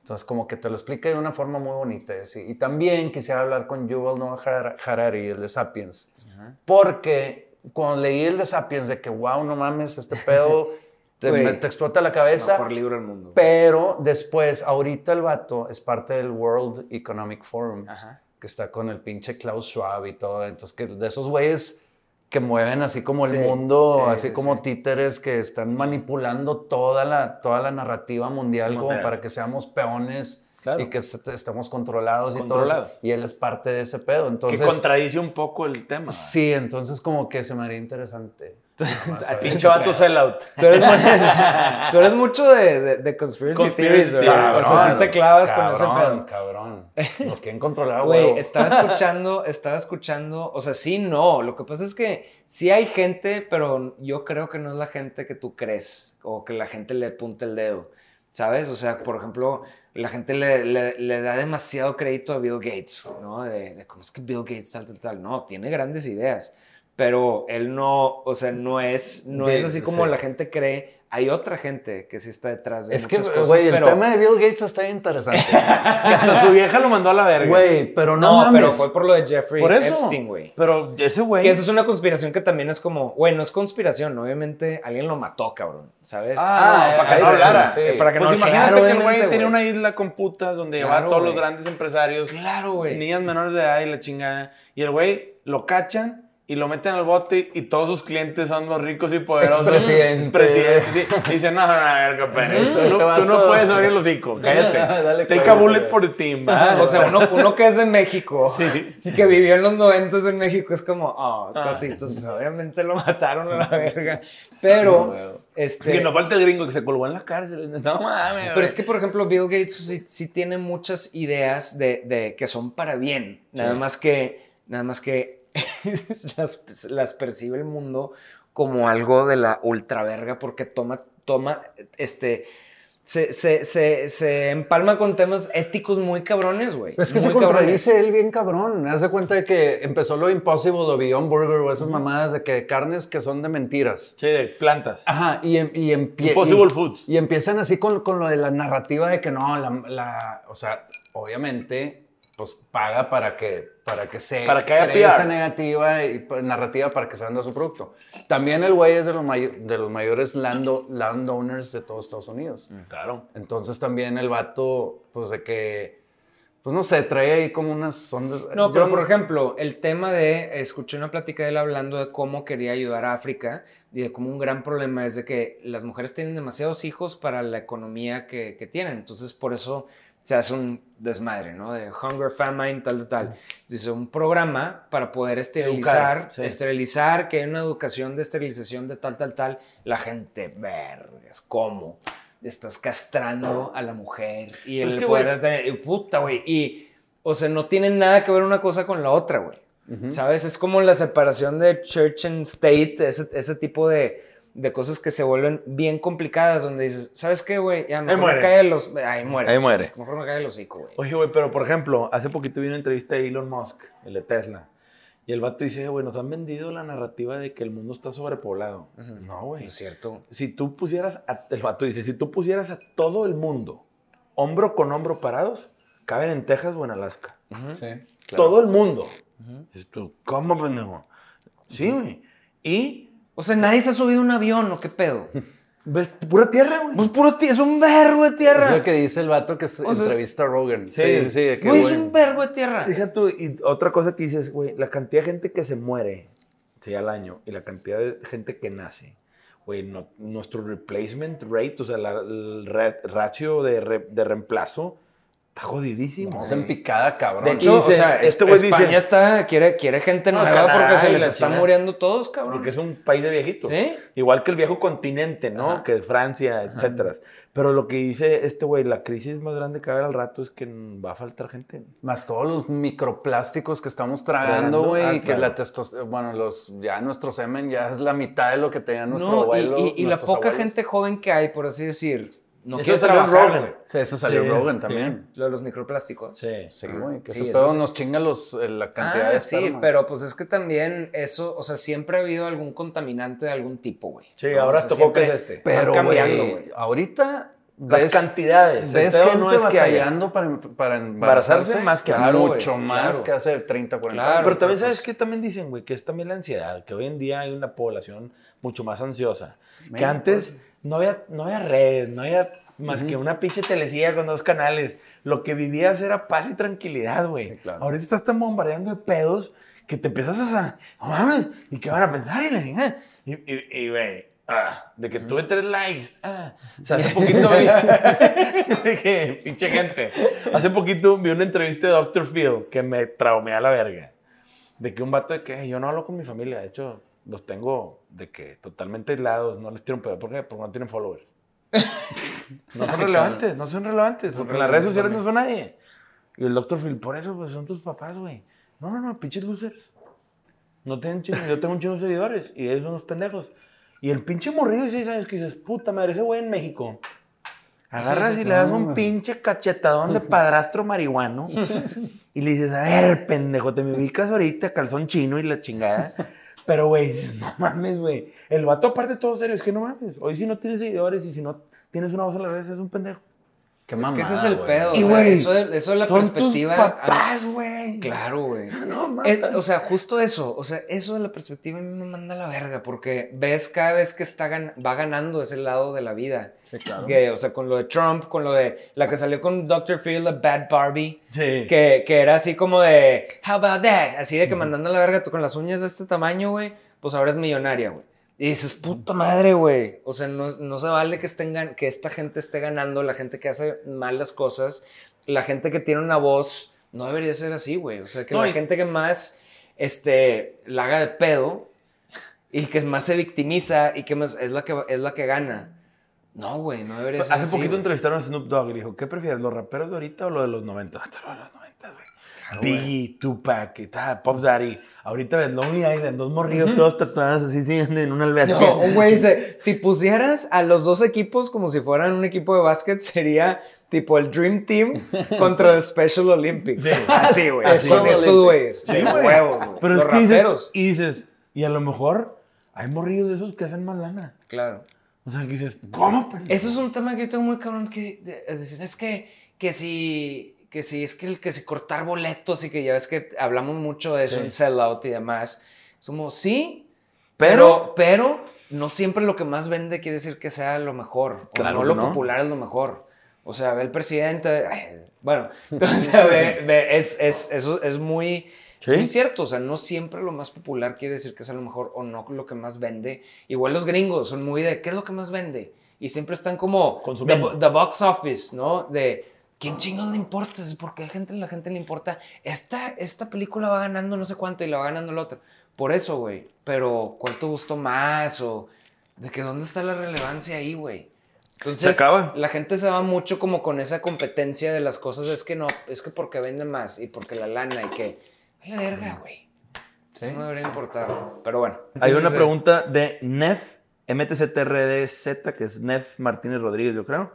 Entonces, como que te lo explica de una forma muy bonita. sí. Y también quisiera hablar con Yuval Noah Har- Harari, el de Sapiens, porque cuando leí el de Sapiens, de que, wow, no mames, este pedo te, Güey, me- te explota la cabeza. Mejor libro del mundo. Pero después, ahorita el vato es parte del World Economic Forum, Ajá. que está con el pinche Klaus Schwab y todo. Entonces, que de esos güeyes que mueven así como el Sí, mundo, sí, así sí, como sí. títeres que están manipulando toda la, toda la narrativa mundial como Mundial. para que seamos peones Claro. y que est- estemos controlados y todo. Eso. Y él es parte de ese pedo. Entonces, que contradice un poco el tema. sí, entonces como que se me haría interesante. Al saber pinche vato sellout. Tú eres, muy- tú eres mucho de, de, de conspiracy, Conspiracy theories, theories, O sea, sí cabrón, te clavas con ese Cabrón, pedo. Cabrón, Nos quieren controlar, Güey, estaba escuchando, estaba escuchando, o sea, sí, no, lo que pasa es que sí hay gente, pero yo creo que no es la gente que tú crees o que la gente le apunta el dedo, ¿sabes? O sea, por ejemplo, la gente le, le- le da demasiado crédito a Bill Gates, ¿no? De, de cómo es que Bill Gates tal, tal, tal, no, tiene grandes ideas, pero él no, o sea, no es, no es así como sí. la gente cree. Hay otra gente que sí está detrás de Es que, muchas cosas, güey, el pero... tema de Bill Gates está bien interesante. Hasta su vieja lo mandó a la verga. Güey, pero no, No, mames. pero fue por lo de Jeffrey Por eso. Epstein, güey. Pero ese güey. Que esa es una conspiración que también es como, güey, no es conspiración, obviamente alguien lo mató, cabrón, ¿sabes? Ah, Ah, para que no hablara. sí. Eh, para que Pues no imagínate claro, que el güey tenía una isla con putas donde Claro, llevaba a todos los grandes empresarios, Claro, güey. niñas menores de edad y la chingada. Y el güey lo cachan y lo meten al bote y todos sus clientes son los ricos y poderosos. Expresidente. Presidentes, sí. Dicen, no, no, no, a ver, compadre, Este- tú, no- tú no puedes abrir el hocico, cállate. Dale Take a cuerda, bullet güey. for the team, ¿va? O sea, uno, uno que es de México Sí. y que vivió en los noventas en México es como, oh, Ah. cositos, obviamente lo mataron a la verga. Pero, este... que no falta el gringo que se colgó en la cárcel. No mames. Pero es que, por ejemplo, Bill Gates sí, sí tiene muchas ideas de, de que son para bien. Nada más que, nada más que las, las percibe el mundo como algo de la ultraverga porque toma, toma, este, se, se, se, se empalma con temas éticos muy cabrones, güey. Es que Muy se cabrones. contradice él bien cabrón. Haz de cuenta de que empezó lo Impossible o Beyond Burger o esas mamadas de que carnes que son de mentiras. Sí, de plantas. Ajá, y, em- y, empie- Impossible y- Foods. Y empiezan así con, con lo de la narrativa de que no, la, la- o sea, obviamente, pues paga para que, para que se Para que haya cree esa negativa y narrativa para que se venda su producto. También el güey es de los, may- de los mayores lando- landowners de todos Estados Unidos. Claro. Entonces también el vato, pues de que, pues no sé, trae ahí como unas ondas. No, pero por ejemplo, el tema de, escuché una plática de él hablando de cómo quería ayudar a África y de cómo un gran problema es de que las mujeres tienen demasiados hijos para la economía que, que tienen. Entonces, por eso se hace un desmadre, ¿no? De hunger, famine, tal, tal, tal. Dice, un programa para poder esterilizar, Educar, sí. esterilizar, que hay una educación de esterilización de tal, tal, tal. La gente, vergas, ¿cómo? Estás castrando a la mujer y Pues el poder de tener- y puta, güey. Y, o sea, no tienen nada que ver una cosa con la otra, güey. ¿Sabes? Es como la separación de church and state, ese, ese tipo de, de cosas que se vuelven bien complicadas, donde dices, ¿sabes qué, güey? Ya, mejor me muere. cae los... Ahí muere. Ahí muere. Mejor me cae el hocico, güey. Oye, güey, pero por ejemplo, hace poquito vi una entrevista de Elon Musk, el de Tesla. Y el vato dice, güey, nos han vendido la narrativa de que el mundo está sobrepoblado. No, güey. Es cierto. Si tú pusieras, a- el vato dice, si tú pusieras a todo el mundo, hombro con hombro parados, caben en Texas o en Alaska. Sí, Todo el mundo. Dices tú, ¿cómo, pendejo? Sí, güey. Y O sea, nadie se ha subido a un avión, ¿o qué pedo? ves pura tierra, güey. Pues puro es un vergo de Es tierra. lo que dice el vato que O sea, es- entrevista a Rogan. Sí. Sí, sí, sí. que, Güey, es un vergo de tierra. Fíjate tú, y otra cosa que dices, güey, la cantidad de gente que se muere, sí, al año, y la cantidad de gente que nace, güey, no- nuestro replacement rate, o sea, la- el ra- ratio de, re- de reemplazo, está jodidísimo. Vamos en picada, cabrón. De hecho, Dice, o sea, este güey España dice- está, quiere, quiere gente No, nueva porque se les chingada. muriendo todos, cabrón. Porque es un país de viejitos. ¿Sí? Igual que el viejo continente, ¿no? Ajá. Que es Francia, etcétera. Pero lo que dice este güey, la crisis más grande que va a haber al rato es que va a faltar gente. Más todos los microplásticos que estamos tragando, güey, ah, y que claro. la testos... Bueno, los, ya nuestro semen ya es la mitad de lo que tenía nuestro No, abuelo. y, y la poca abuelos. gente joven que hay, por así decir, no Eso quiere salió en trabajar, Rogan. Sí, eso salió Sí, Rogan sí. también. Lo de los microplásticos. Sí. Sí, güey, que Sí, ese pedo nos chinga los, eh, la cantidad Ah, de sí, pero pues es que también eso, o sea, siempre ha habido algún contaminante de algún tipo, güey. Sí, ¿No? ahora O sea, tocó que es este. Pero, cambiando, güey, güey. ahorita Las ves, cantidades. Ves gente no es que haya. batallando para, para Embarazarse más que claro, mucho más claro. que hace 30, 40 Claro. años. Pero también, pues, ¿sabes qué? También dicen, güey, que es también la ansiedad, que hoy en día hay una población mucho más ansiosa. Que México, antes no había, no había redes, no había más que una pinche telecilla con dos canales. Lo que vivías era paz y tranquilidad, güey. Sí, claro. Ahorita estás tan bombardeando de pedos que te empiezas a... No mames, ¿y qué van a pensar? Y, y, y, güey, ah, de que tuve tres likes. ah. O sea, hace poquito vi... de que, pinche gente. Hace poquito vi una entrevista de Dr. Phil que me traumé a la verga. De que un vato de que yo no hablo con mi familia. De hecho, los tengo de que totalmente aislados. No les tiro un pedo. ¿Por qué? Porque no tienen followers. No son relevantes, no son relevantes. Porque en las redes sociales no son nadie. Y el Dr. Phil, por eso, pues son tus papás, güey. No, no, no, pinches losers. No tienen chingo, yo tengo un chingo de seguidores y ellos son unos pendejos. Y el pinche morrillo de 6 años que dices, puta madre, ese güey en México. Agarras y le das un pinche cachetadón de padrastro marihuano y le dices, a ver, pendejo, te me ubicas ahorita, calzón chino y la chingada. Pero, güey, dices, no mames, güey. El vato, aparte de todo serio, es que no mames. Hoy si no tienes seguidores y si no tienes una voz en las redes, es un pendejo. Qué Es que mamada, ese es el pedo. Y, o sea, eso, de- eso de la Son perspectiva. tus papás, güey. Claro, güey. No, Es- matan. o sea, justo eso, o sea, eso de la perspectiva a mí me manda a la verga, porque ves cada vez que está gan- va ganando ese lado de la vida claro. Que, o sea, con lo de Trump, con lo de la que salió con Dr. Phil, la Bad Barbie. Sí. Que, que era así como de, how about that? Así de que mandando a la verga tú con las uñas de este tamaño, güey, pues ahora es millonaria, güey. Y dices, puta madre, güey. O sea, no, no se vale que, estén, que esta gente esté ganando, la gente que hace malas cosas, la gente que tiene una voz, no debería ser así, güey. O sea, que No, la y- gente que más, este, la haga de pedo y que más se victimiza y que más es la que, es la que gana. No, güey, no debería ser Hace así, poquito güey. entrevistaron a Snoop Dogg y dijo, ¿qué prefieres, los raperos de ahorita o lo de los 90? Lo de los 90, güey. Biggie, Tupac, y tal, Pop Daddy. Ahorita ves Lonely Island, dos morrillos todos tatuados así, sí, en una alberca. No, un güey dice, si pusieras a los dos equipos como si fueran un equipo de básquet, sería tipo el Dream Team contra el Special Olympics. Así, güey. Así. Con estos güeyes. Sí, huevos, güey. Pero los es que dices, y dices, y a lo mejor hay morrillos de esos que hacen más lana. Claro. O sea, que dices, ¿cómo? pendejo? Eso es un tema que yo tengo muy cabrón que es decir, es que, que si que si es que el que si cortar boletos y que ya ves que hablamos mucho de eso Sí. en sellout y demás. Somos sí, Pero- pero pero no siempre lo que más vende quiere decir que sea lo mejor. O Claro no que lo no. popular es lo mejor. O sea, ve el presidente. ay, bueno, entonces, ve- ve, es, es, eso es muy, Sí. es muy cierto. O sea, no siempre lo más popular quiere decir que sea lo mejor o no lo que más vende. Igual los gringos son muy de ¿qué es lo que más vende? Y siempre están como Consumiendo. the, the box office, ¿no? De ¿quién chingados le importa? Es porque a la gente, la gente le importa. Esta, esta película va ganando no sé cuánto y la va ganando la otra. Por eso, güey. Pero ¿cuál te gustó más? O de que dónde está la relevancia ahí, güey. Entonces, Se acaba. la gente se va mucho como con esa competencia de las cosas. Es que no, es que porque vende más y porque la lana y que. A la verga, güey. Eso no debería importar. Pero bueno. Hay una Entonces, eh, pregunta de Nef, MTCTRDZ, que es Nef Martínez Rodríguez, yo creo.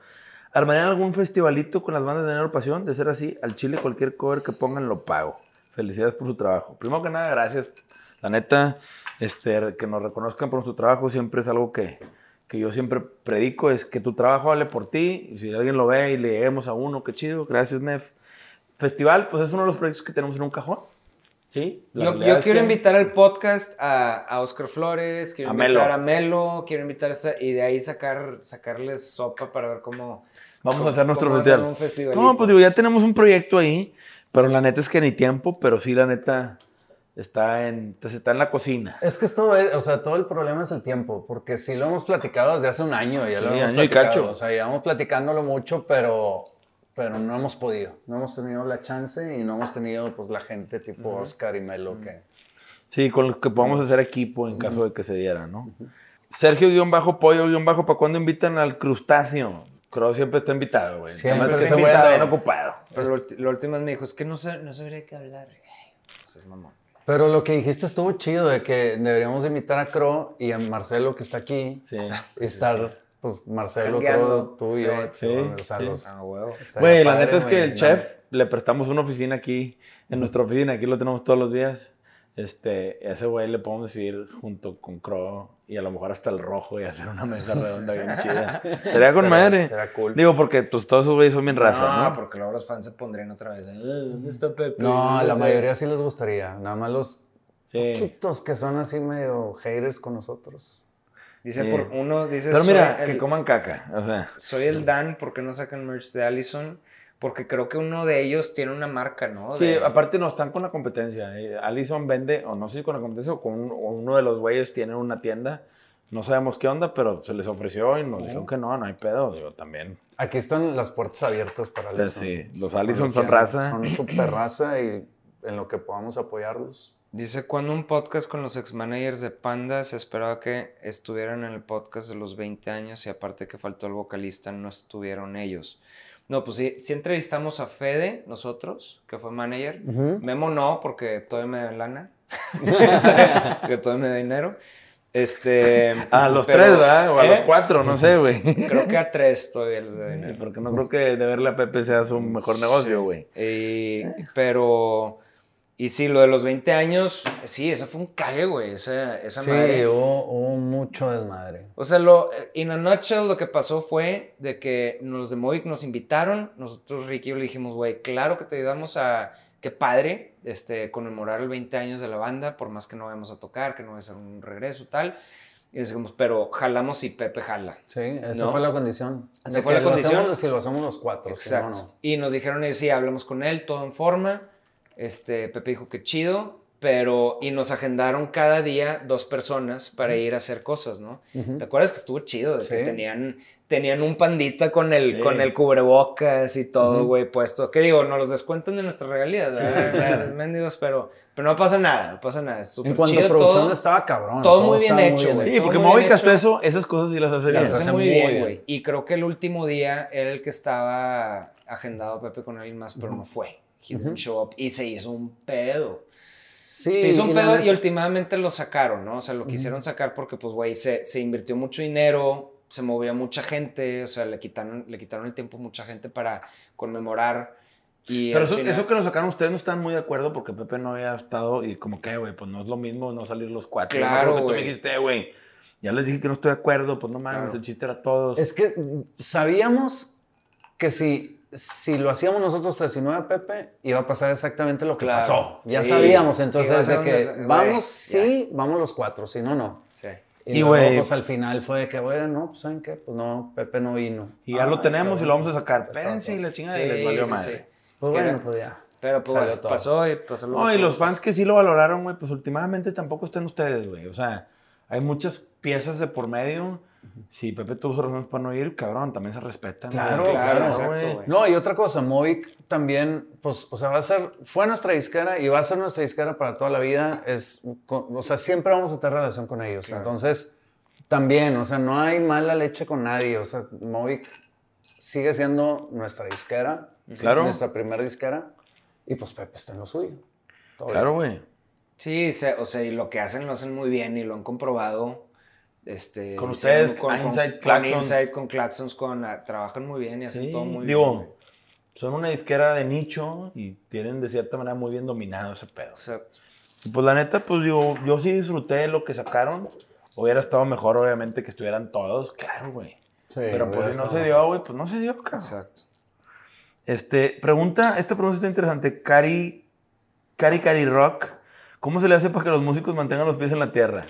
¿Armarían algún festivalito con las bandas de Enero Pasión? De ser así, al Chile cualquier cover que pongan lo pago. Felicidades por su trabajo. Primero que nada, gracias. La neta, este, que nos reconozcan por su trabajo siempre es algo que, que yo siempre predico, es que tu trabajo vale por ti. Y si alguien lo ve y le lleguemos a uno, qué chido. Gracias, Nef. Festival, pues es uno de los proyectos que tenemos en un cajón. ¿Sí? Yo, yo quiero que- invitar al podcast a, a Oscar Flores, quiero A invitar Melo. a Melo, quiero invitar a esa- y de ahí sacar, sacarles sopa para ver cómo. Vamos cómo- a hacer nuestro hacer festival. No, pues digo, ya tenemos un proyecto ahí, pero la neta es que ni tiempo, pero sí, la neta está en, pues, está en la cocina. Es que esto es, o sea, todo el problema es el tiempo, porque sí lo hemos platicado desde hace un año, ya Sí, lo hemos año y platicado, cacho. o sea, llevamos platicándolo mucho, pero, pero no hemos podido, no hemos tenido la chance y no hemos tenido, pues, la gente tipo Oscar y Melo que... Sí, con los que podamos hacer equipo en caso de que se diera, ¿no? Sergio-Pollo-Bajo, ¿para cuándo invitan al crustáceo? Creo siempre está invitado, güey. Siempre está está invitado, bien ocupado. Pero lo, ulti- lo último me dijo, es que no, sé, no sabría de qué hablar. Ay, pues es mamón. Pero lo que dijiste estuvo chido, de que deberíamos invitar a Cro y a Marcelo que está aquí, Sí. y estar, pues, Marcelo. Cro, tú y yo, Sí, o sea, sí. los- Ah, Güey, la neta es que el ¿no? chef le prestamos una oficina aquí, en nuestra oficina, aquí lo tenemos todos los días. Este, ese güey le podemos ir junto con Crow y a lo mejor hasta el rojo y hacer una mesa redonda bien chida. Sería con madre. estaría cool. Digo, porque pues, todos esos güeyes son bien raza, no, ¿no? porque luego los fans se pondrían otra vez. "Eh, ¿Dónde está Pepe? No, la mayoría sí les gustaría, nada más los Sí. poquitos que son así medio haters con nosotros. Dice Sí. por uno, dice. Pero mira, soy que el- coman caca. O sea, Soy el Dan, ¿por qué no sacan merch de Allison? Porque creo que uno de ellos tiene una marca, ¿no? sí, De- aparte no están con la competencia. eh. Allison vende, o no sé si con la competencia o con un- o uno de los güeyes tiene una tienda. No sabemos qué onda, pero se les ofreció y nos dijeron que no, no hay pedo. Digo, también. Aquí están las puertas abiertas para Allison. sí, los Allison son raza. Son super raza y en lo que podamos apoyarlos. Dice, cuando un podcast con los ex-managers de Panda se esperaba que estuvieran en el podcast de los 20 años y aparte que faltó el vocalista, no estuvieron ellos. No, pues sí, sí entrevistamos a Fede, nosotros, que fue manager. Memo no, porque todavía me da lana. que todavía me da dinero. Este, A los pero- tres, ¿verdad? O a ¿Eh? los cuatro, no sé, güey. Creo que a tres todavía les da dinero. Porque no creo que de verle a Pepe sea su mejor negocio, güey. Pero, y sí, lo de los 20 años, sí, ese fue un cague, güey. Esa, esa Sí, madre. hubo, hubo mucho desmadre. O sea, lo, in a nutshell, lo que pasó fue de que los de Movic nos invitaron. Nosotros, Ricky y yo le dijimos, güey, claro que te ayudamos a. Qué padre, este, conmemorar el 20 años de la banda, por más que no vayamos a tocar, que no va a ser un regreso, tal. Y decimos, pero jalamos si Pepe jala. Sí, esa ¿No? fue la condición. Esa fue la condición. hacemos si lo hacemos los cuatro. si no, Exacto. no. Y nos dijeron, sí, hablamos con él, todo en forma. Este, Pepe dijo que chido, pero, y nos agendaron cada día dos personas para ir a hacer cosas, ¿no? Ujú. ¿Te acuerdas que estuvo chido? De que Sí. tenían, tenían un pandita con el, Sí. con el cubrebocas y todo, güey, puesto. ¿Qué digo? Nos los descuentan de nuestras regalías, ¿verdad? Mendigos, pero, pero no pasa nada, no pasa nada. Es En cuanto chido a producción todo. estaba cabrón. todo muy bien hecho, güey. Sí, Todo porque bien hecho. eso, esas cosas sí las hace bien. Las Las hace hace muy bien, bien. güey. Y creo que el último día era el que estaba agendado Pepe con alguien más, pero no fue. He didn't show up. Y se hizo un pedo. Sí, se hizo un y la pedo neta- y últimamente lo sacaron, ¿no? O sea, lo quisieron sacar porque, pues, güey, se, se invirtió mucho dinero, se movía mucha gente, o sea, le quitaron, le quitaron el tiempo a mucha gente para conmemorar. Y Pero eso, final- eso que lo sacaron ustedes no están muy de acuerdo porque Pepe no había estado y como que, güey, pues no es lo mismo no salir los cuatro. Claro, que tú me güey. dijiste, güey, ya les dije que no estoy de acuerdo, pues no mames, Claro. el chiste era todos. Es que sabíamos que si, si lo hacíamos nosotros tres y no era Pepe, iba a pasar exactamente lo que Claro. pasó. Ya Sí. sabíamos entonces de que vamos, ya. sí, vamos los cuatro, si no, no. Sí. Y, Y, pues al final fue de que, bueno, no, pues ¿saben qué? Pues no, Pepe no vino. y ya lo Ay, tenemos y lo vamos a sacar. Espérense y la chingada Sí, y les valió sí, madre. sí. Pues bueno, pues ya. Pero, pues, Salió bueno, todo. pasó y pasó lo No, que y los fans que sí lo valoraron, güey, pues últimamente tampoco están ustedes, güey. O sea, hay muchas piezas de por medio. Si Pepe tuvo sus razones para no ir, cabrón, también se respetan. güey. Claro, claro, exacto, güey. No, y otra cosa, Movic también, pues, o sea, va a ser, fue nuestra disquera y va a ser nuestra disquera para toda la vida. Es, con- o sea, siempre vamos a tener relación con ellos. Claro. Entonces, también, o sea, no hay mala leche con nadie. O sea, Movic sigue siendo nuestra disquera, Claro. nuestra primera disquera, y pues Pepe está en lo suyo. Todo bien. Claro, güey. Sí, se- o sea, y lo que hacen lo hacen muy bien y lo han comprobado. Este, Con ustedes, con, con- Insight, con Claxons. Insight, con Claxons, con, ah, trabajan muy bien y hacen Sí, todo muy digo, bien. güey. son una disquera de nicho y tienen de cierta manera muy bien dominado ese pedo. Exacto. Y pues la neta, pues digo, yo sí disfruté lo que sacaron. Hubiera estado mejor, obviamente, que estuvieran todos, claro, güey. Sí, Pero pues si no se dio, güey, pues no se dio, cabrón. Exacto. Este, pregunta, esta pregunta está interesante. Cari, Cari Cari Rock, ¿cómo se le hace para que los músicos mantengan los pies en la tierra?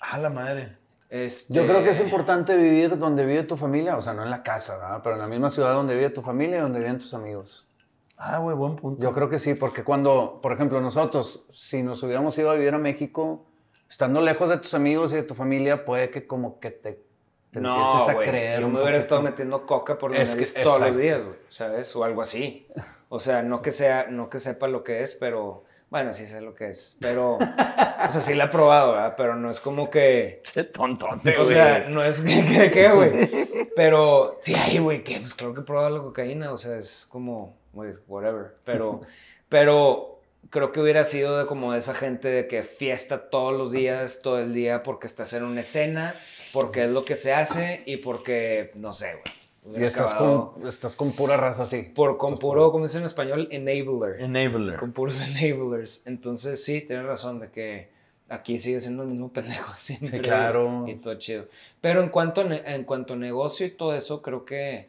Ah, la madre. Este, Yo creo que es importante vivir donde vive tu familia, o sea, no en la casa, ¿verdad? pero en la misma ciudad donde vive tu familia y donde viven tus amigos. Ah, güey, buen punto. Yo creo que sí, porque cuando, por ejemplo, nosotros, si nos hubiéramos ido a vivir a México, estando lejos de tus amigos y de tu familia, puede que como que te, te no, empieces a güey, creer. Yo me hubiera estado metiendo coca por Es que- todos los días, güey, ¿sabes? O algo así. O sea, no que sea, no que sepa lo que es, pero bueno, sí sé lo que es. Pero, o sea, sí la he probado, ¿verdad? Pero no es como que, Qué tontote, o güey. sea, no es que, que, güey. Pero sí, ay, güey, que pues claro que he probado la cocaína, o sea, es como, güey, whatever. Pero, pero creo que hubiera sido de como de esa gente de que fiesta todos los días, todo el día, porque estás en una escena, porque es lo que se hace y porque, no sé, güey. Y estás con, estás con pura raza así. Por, con puro, como dice en español, enabler Enabler. con puros enablers. Entonces, sí, tienes razón de que aquí sigue siendo el mismo pendejo siempre. Sí, claro. Y todo chido. Pero en cuanto en cuanto a negocio y todo eso, creo que,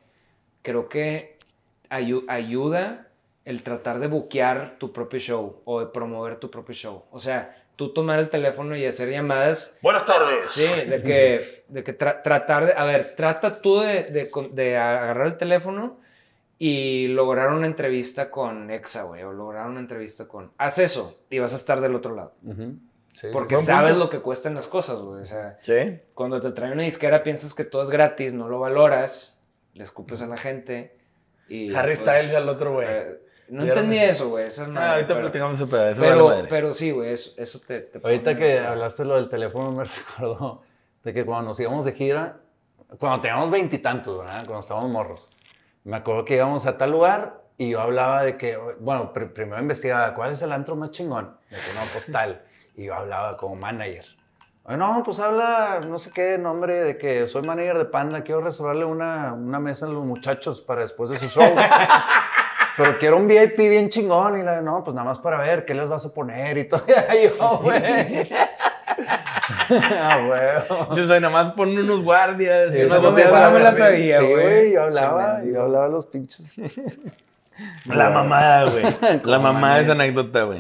creo que ayu- ayuda el tratar de buquear tu propio show o de promover tu propio show. O sea, tú tomar el teléfono y hacer llamadas Buenas tardes. Sí, de que, de que tra- tratar de, a ver, trata tú de, de agarrar el teléfono y lograr una entrevista con Exa, güey, o lograr una entrevista con... Haz eso y vas a estar del otro lado. Sí, Porque sabes punto. lo que cuestan las cosas, güey. O sea, Sí. cuando te traen una disquera piensas que todo es gratis, no lo valoras, le escupes a la gente y... Harry pues, Styles al otro, güey. eh, no entendí eso, güey. Eso no, Ah, ahorita pero, platicamos pedazo. pero, pero sí, güey, eso, eso te, te Ahorita que hablaste lo del teléfono me recordó de que cuando nos íbamos de gira, cuando teníamos veintitantos, ¿verdad? Cuando estábamos morros, me acuerdo que íbamos a tal lugar y yo hablaba de que, bueno, pr- primero investigaba cuál es el antro más chingón, de que no, pues tal, y yo hablaba como manager. Oye, No, pues habla, no sé qué nombre, de que soy manager de Panda, quiero reservarle una, una mesa a los muchachos para después de su show. Pero quiero un VIP bien chingón. Y la, no, pues nada más para ver qué les vas a poner y todo. Y yo, güey. ah, güey. Yo soy nada más ponen unos guardias. Sí, no me- no me de la sabía, Sí, güey. güey. Yo hablaba, Sí, yo hablaba a los pinches. La mamada, güey. La mamada de esa manager. anécdota, güey.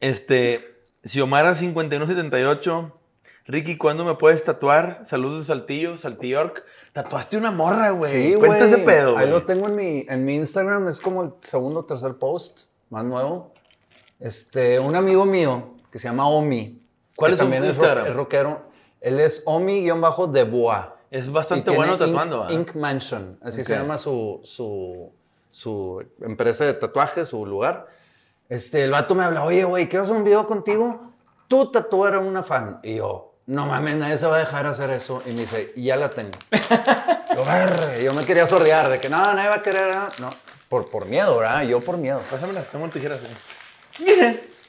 Este, Xiomara 5178 Ricky, ¿cuándo me puedes tatuar? Saludos de Saltillo, Saltillork. Tatuaste una morra, güey. Sí, Cuenta ese pedo, Ahí güey. lo tengo en mi, en mi Instagram, es como el segundo o tercer post, más nuevo. Este, un amigo mío que se llama Omi. ¿Cuál que es su también es, Instagram? rock- es rockero. Él es Omi-Debois. Es Y bastante bueno Ink- tatuando, ¿va? Ink Mansion, así se llama su, su, su empresa de tatuajes, su lugar. Este, el vato me habla, oye, güey, quiero hacer un video contigo. Tú tatuar a una fan. Y yo, no mames, nadie se va a dejar hacer eso. Y me dice, "Y ya la tengo. yo, yo me quería sordear de que no, nadie va a querer. ah". No, por, por miedo, ¿verdad? Yo por miedo. Pásamela, tengo tijeras.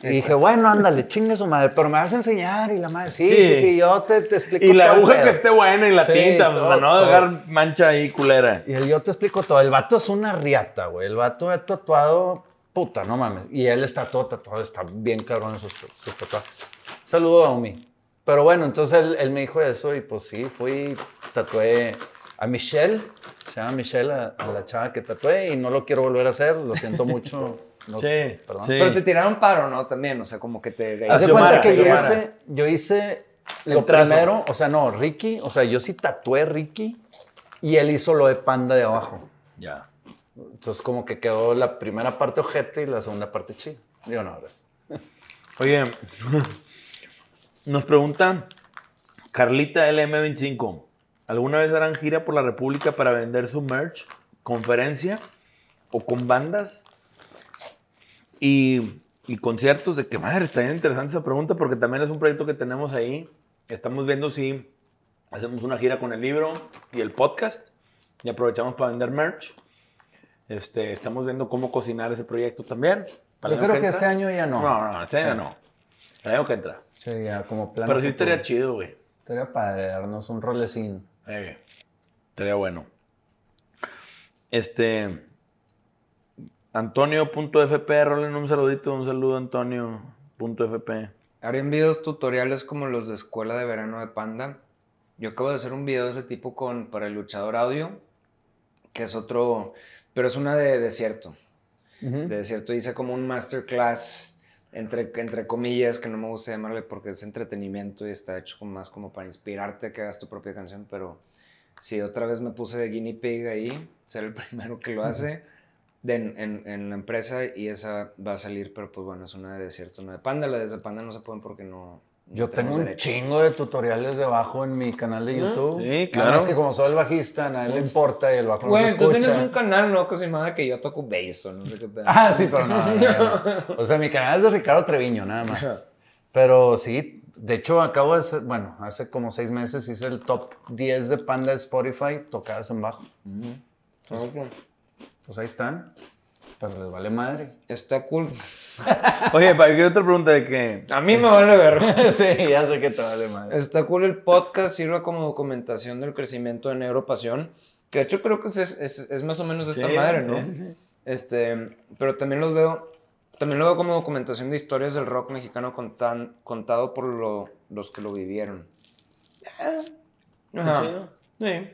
Y dije, bueno, ándale, chingue su madre, pero me vas a enseñar. Y la madre, sí, Sí. sí, sí, yo te, te explico Y la todo aguja pedo". que esté buena y la Sí, tinta, todo, para no todo. dejar mancha ahí culera. Y yo te explico todo. El vato es una riata, güey. El vato ha tatuado, puta, no mames. Y él está todo tatuado, está bien cabrón en sus, sus tatuajes. Saludo a Omi. Pero bueno, entonces él, él me dijo eso y pues sí, fui, tatué a Michelle. Se llama Michelle, a, a la chava que tatué y no lo quiero volver a hacer. Lo siento mucho. No sé, Sí, perdón. sí. Pero te tiraron paro, ¿no? También, o sea, como que te... Haz de cuenta que yo hice, yo hice lo primero, o sea, no, Ricky, o sea, yo sí tatué Ricky y él hizo lo de panda de abajo. Ya. Entonces como que quedó la primera parte ojete y la segunda parte chida. Digo, no, gracias. Oye, nos pregunta Carlita LM25. ¿Alguna vez harán gira por la República para vender su merch, conferencia o con bandas? Y, y conciertos de que madre, está bien interesante esa pregunta porque también es un proyecto que tenemos ahí. Estamos viendo si hacemos una gira con el libro y el podcast y aprovechamos para vender merch. Este, estamos viendo cómo cocinar ese proyecto también. Yo creo que este año ya no. No, no, este año no. Año que entra. Sí, ya como plan. Pero sí estaría chido, güey. Estaría padre darnos un rolecín. Eh, estaría bueno. Este. Antonio.fp, rolen un saludito, un saludo, Antonio.fp. Harían videos tutoriales como los de Escuela de Verano de Panda. Yo acabo de hacer un video de ese tipo con, para el luchador audio, que es otro, pero es una de desierto. De desierto hice como un masterclass, entre, entre comillas, que no me gusta llamarle porque es entretenimiento y está hecho como más como para inspirarte a que hagas tu propia canción, pero sí, otra vez me puse de guinea pig ahí, ser el primero que lo hace de- en, en- la empresa y esa va a salir, pero pues bueno, es una de desierto, no de panda, las de panda no se pueden porque no... Yo tengo un derechos. chingo de tutoriales debajo en mi canal de YouTube. sí, claro. más que como soy el bajista, a nadie le importa y el bajo no se Güey, tú escucha. tienes un canal, ¿no? Que se llama que yo toco bass o no sé qué pedo. Ah, sí, pero no, no, no. O sea, mi canal es de Ricardo Treviño, nada más. Pero sí, de hecho, acabo de hacer, bueno, hace como seis meses hice el top 10 de Panda de Spotify tocadas en bajo. Ok. Pues ahí están. Pero les vale madre. Está cool. Oye, para que otra pregunta de que. A mí me vale ver. sí, ya sé que te vale madre. Está cool el podcast, sirve como documentación del crecimiento de Neuropasión, que de hecho creo que es, es, es más o menos esta Sí, madre, ¿no? Este, pero también los veo, también lo veo como documentación de historias del rock mexicano contan- contado por lo- los que lo vivieron. Ajá. chido. Sí.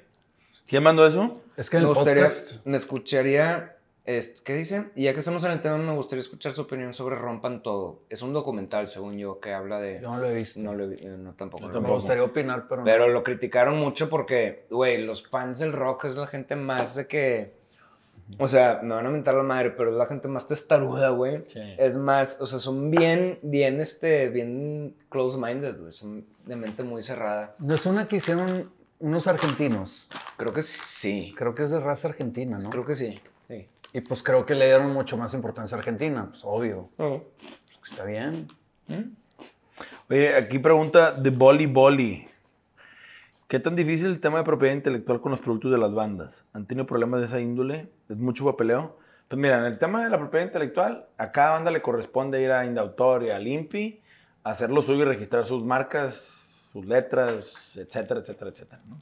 ¿Quién mandó eso? Es que el gustaría, podcast... me escucharía, este, ¿qué dice? Y ya que estamos en el tema, me gustaría escuchar su opinión sobre Rompan Todo. Es un documental, según yo, que habla de... Yo no lo he visto. No, lo he vi- eh, no, tampoco. Yo lo he Me gustaría opinar, pero no. Pero lo criticaron mucho porque, güey, los fans del rock es la gente más de que. O sea, me van a mentar la madre, pero es la gente más testaruda, güey. Sí. Es más, o sea, son bien, bien, este, bien close-minded, güey. Son de mente muy cerrada. No es una que hicieron unos argentinos. Creo que sí. Creo que es de raza argentina, ¿no? Creo que sí. Y pues creo que le dieron mucho más importancia a Argentina. Pues obvio. Está bien. Oye, aquí pregunta de Bolly Bolly. ¿Qué tan difícil el tema de propiedad intelectual con los productos de las bandas? ¿Han tenido problemas de esa índole? ¿Es mucho papeleo? Pues mira, en el tema de la propiedad intelectual, a cada banda le corresponde ir a Indautor y al INPI, hacer lo suyo y registrar sus marcas, sus letras, etcétera, etcétera, etcétera. ¿no?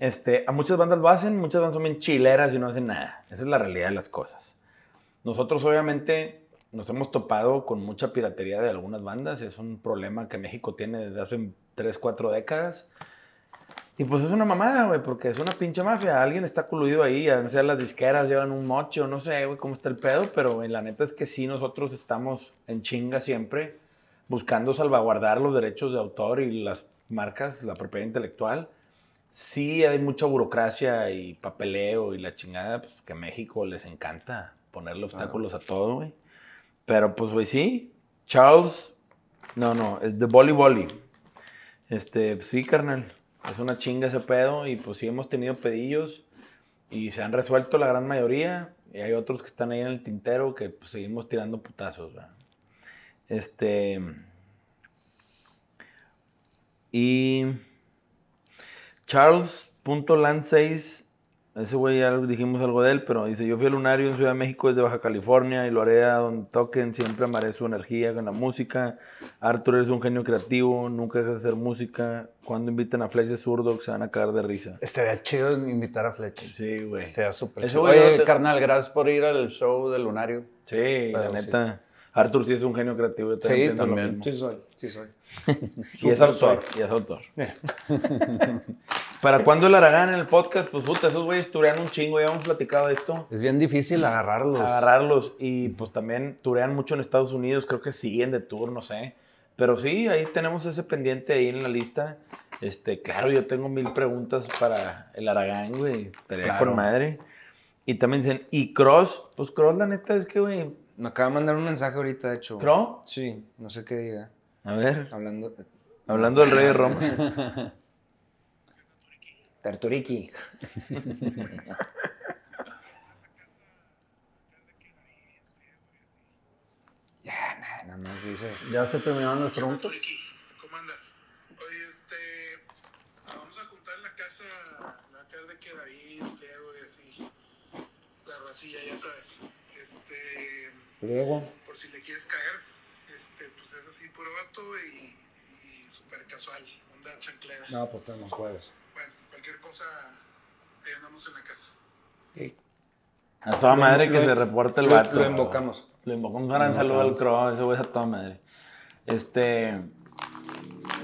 Este, a muchas bandas lo hacen, muchas bandas son bien chileras y no hacen nada. Esa es la realidad de las cosas. Nosotros obviamente nos hemos topado con mucha piratería de algunas bandas. Es un problema que México tiene desde hace 3, 4 décadas. Y pues es una mamada, güey, porque es una pinche mafia. Alguien está coludido ahí, ya sea las disqueras llevan un mocho, no sé, güey, cómo está el pedo, pero güey, la neta es que sí, nosotros estamos en chinga siempre buscando salvaguardar los derechos de autor y las marcas, la propiedad intelectual. Sí hay mucha burocracia y papeleo y la chingada, pues que a México les encanta ponerle obstáculos a todo, güey. Pero pues, güey, sí. Charles, no, no, es de Bolly Bolly. Este, pues, sí, carnal. Es una chinga ese pedo y pues sí hemos tenido pedillos y se han resuelto la gran mayoría. Y hay otros que están ahí en el tintero que pues, seguimos tirando putazos, ¿verdad? Este. Y. Charles.land6. Ese güey ya dijimos algo de él, pero dice: Yo fui al Lunario en Ciudad de México desde Baja California y lo haré a donde toquen. Siempre amaré su energía con la música. Arthur es un genio creativo, nunca deja de hacer música. Cuando invitan a Fletcher Zurdo, se van a caer de risa. Estaría chido invitar a Fletcher. Sí, güey. Estaría súper chido. güey Oye, te- carnal, gracias por ir al show del Lunario. Sí, la sí. Arthur sí es un genio creativo. yo Sí, pienso lo también. Sí soy, sí soy. Y es autor, y es autor. ¿Para cuándo el Aragán en el podcast? Pues puta, esos güeyes turean un chingo, ya hemos platicado de esto. Es bien difícil agarrarlos. Agarrarlos y pues también turean mucho en Estados Unidos, creo que siguen de tour, no sé. Pero sí, ahí tenemos ese pendiente ahí en la lista. Este, claro, yo tengo mil preguntas para el Aragán, güey. Estaría Claro. con madre. Y también dicen, ¿y Cross? Pues Cross, la neta es que, güey. Me acaba de mandar un mensaje ahorita, de hecho. ¿Cross? Sí, no sé qué diga. A ver, Hablando. hablando del rey de Roma. Tarturiki. ya, nada, nada más dice. ¿Ya se terminaron las preguntas? Ricky, ¿cómo andas? Oye, este. Vamos a juntar en la casa. La va a caer de que David, Leo y así. La racilla, ya sabes. Este. Luego. Por si le quieres caer. Este, pues es así, puro vato y, y súper casual. Onda chanclera. No, pues tenemos jueves. Bueno, cualquier cosa. Ahí andamos en la casa. A toda madre que Lo- se reporte el lo- vato. Lo invocamos. Le invocamos un gran Lo saludo al. Crow, ese güey es a toda madre. Este.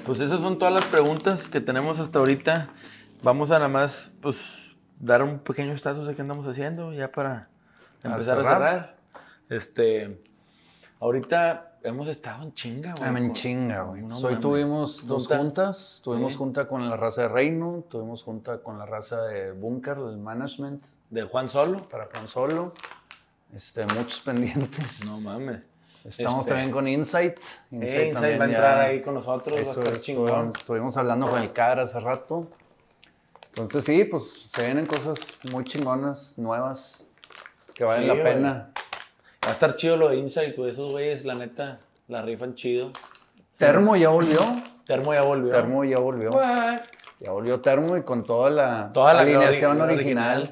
Pues esas son todas las preguntas que tenemos hasta ahorita. Vamos a nada más, pues, dar un pequeño estatus de qué andamos haciendo, ya para empezar a cerrar. cerrar. Este. Ahorita hemos estado en chinga, güey. En chinga, güey. No Hoy tuvimos dos Junta. juntas. Tuvimos Sí. junta con la raza de Reino, tuvimos junta con la raza de Bunker, el management, De Juan Solo. para Juan Solo. Este, muchos pendientes. No mames. Estamos Este, también con Insight. Eh, Insight va a ya- entrar ahí con nosotros, va a Esto- estar estuvimos, chingón. estuvimos hablando con el CAR hace rato. Entonces sí, pues se vienen cosas muy chingonas, nuevas, que valen Sí, la pena. Va a estar chido lo de Insight, güey. Esos güeyes, la neta, la rifan chido. Termo ya volvió. Termo ya volvió. Termo ya volvió. Ya volvió Termo y con toda la, Toda la alineación ori- original.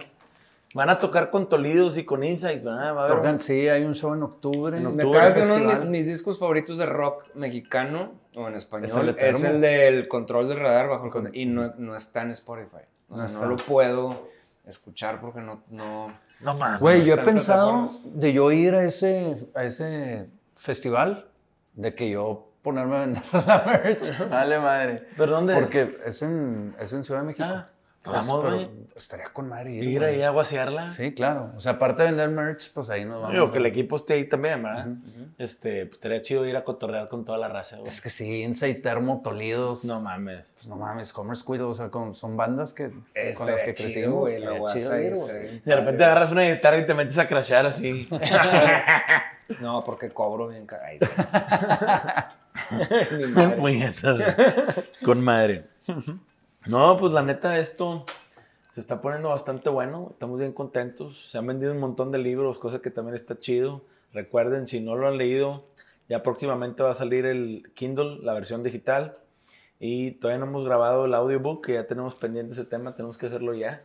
Van a tocar con Tolidos y con Insight, ¿verdad? Va a Tocan, un- sí, hay un show en octubre. En Me octubre, acaba que uno de mis discos favoritos de rock mexicano o en español Es el de es el del control del radar bajo el control. Y no, no está en Spotify. No lo puedo escuchar porque no. no No más. Güey, no yo he pensado de yo ir a ese, a ese festival, de que yo ponerme a vender la merch. Vale madre. ¿Pero dónde Porque es en, es en Ciudad de México. Ah, vamos, pero güey. Estaría con madre ir. Ir ahí a guasearla. Sí, claro. O sea, aparte de vender merch, pues ahí nos vamos. Digo, a- que el equipo esté ahí también, ¿verdad? Este, pues, estaría chido ir a cotorrear con toda la raza, güey. Es que sí, Insight Termo, Tolidos. No mames. Pues no mames, Commerce Squid, o sea, con- son bandas que, con las que chido, crecimos. güey, la chido ir, güey. bien De repente agarras una guitarra y te metes a crashear así. No, porque cobro bien. ca- Ay, sí. Ni madre. Puñetas, güey. Con madre. No, pues la neta, esto se está poniendo bastante bueno. Estamos bien contentos. Se han vendido un montón de libros, cosa que también está chido. Recuerden, si no lo han leído, ya próximamente va a salir el Kindle, la versión digital. Y todavía no hemos grabado el audiobook, que ya tenemos pendiente ese tema, tenemos que hacerlo ya.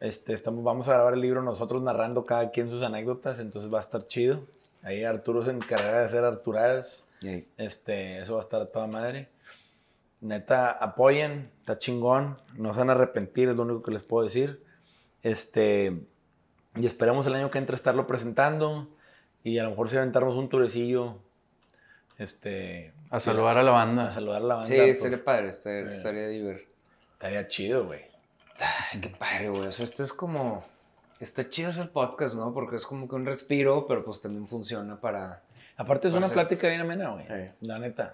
Este, estamos, vamos a grabar el libro nosotros narrando cada quien sus anécdotas, entonces va a estar chido. Ahí Arturo se encargará de hacer Arturadas. Este, eso va a estar a toda madre. Neta, apoyen, está chingón, no se van a arrepentir, es lo único que les puedo decir. Este, y esperemos el año que entra estarlo presentando y a lo mejor si aventarnos un turecillo, este, A saludar a la banda. a saludar a la banda. Sí, pues, estaría padre, estaría, estaría divertido. estaría chido, güey. Qué padre, güey. O sea, este es como. Está chido hacer podcast, ¿no? Porque es como que un respiro, pero pues también funciona para. Aparte es Puede una ser. plática bien amena, güey. Sí. La neta.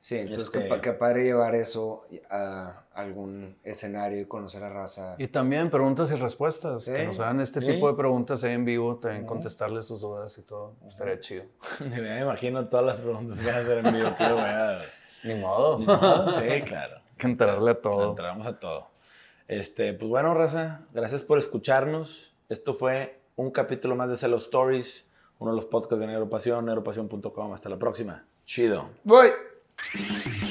Sí, entonces Este- qué padre llevar eso a algún escenario y conocer a raza. Y también preguntas y respuestas, Sí, que nos hagan este sí. tipo de preguntas ahí en vivo, también contestarles sus dudas y todo. Estaría chido. Me imagino todas las preguntas que van a hacer en vivo. Wea. Ni modo. Sí, claro. Que entrarle a todo. Entramos a todo. Este, pues bueno, Raza, gracias por escucharnos. Esto fue un capítulo más de Celo Stories, uno de los podcasts de Negro Pasión, negropasión.com. Hasta la próxima. Chido. Voy. Thank you.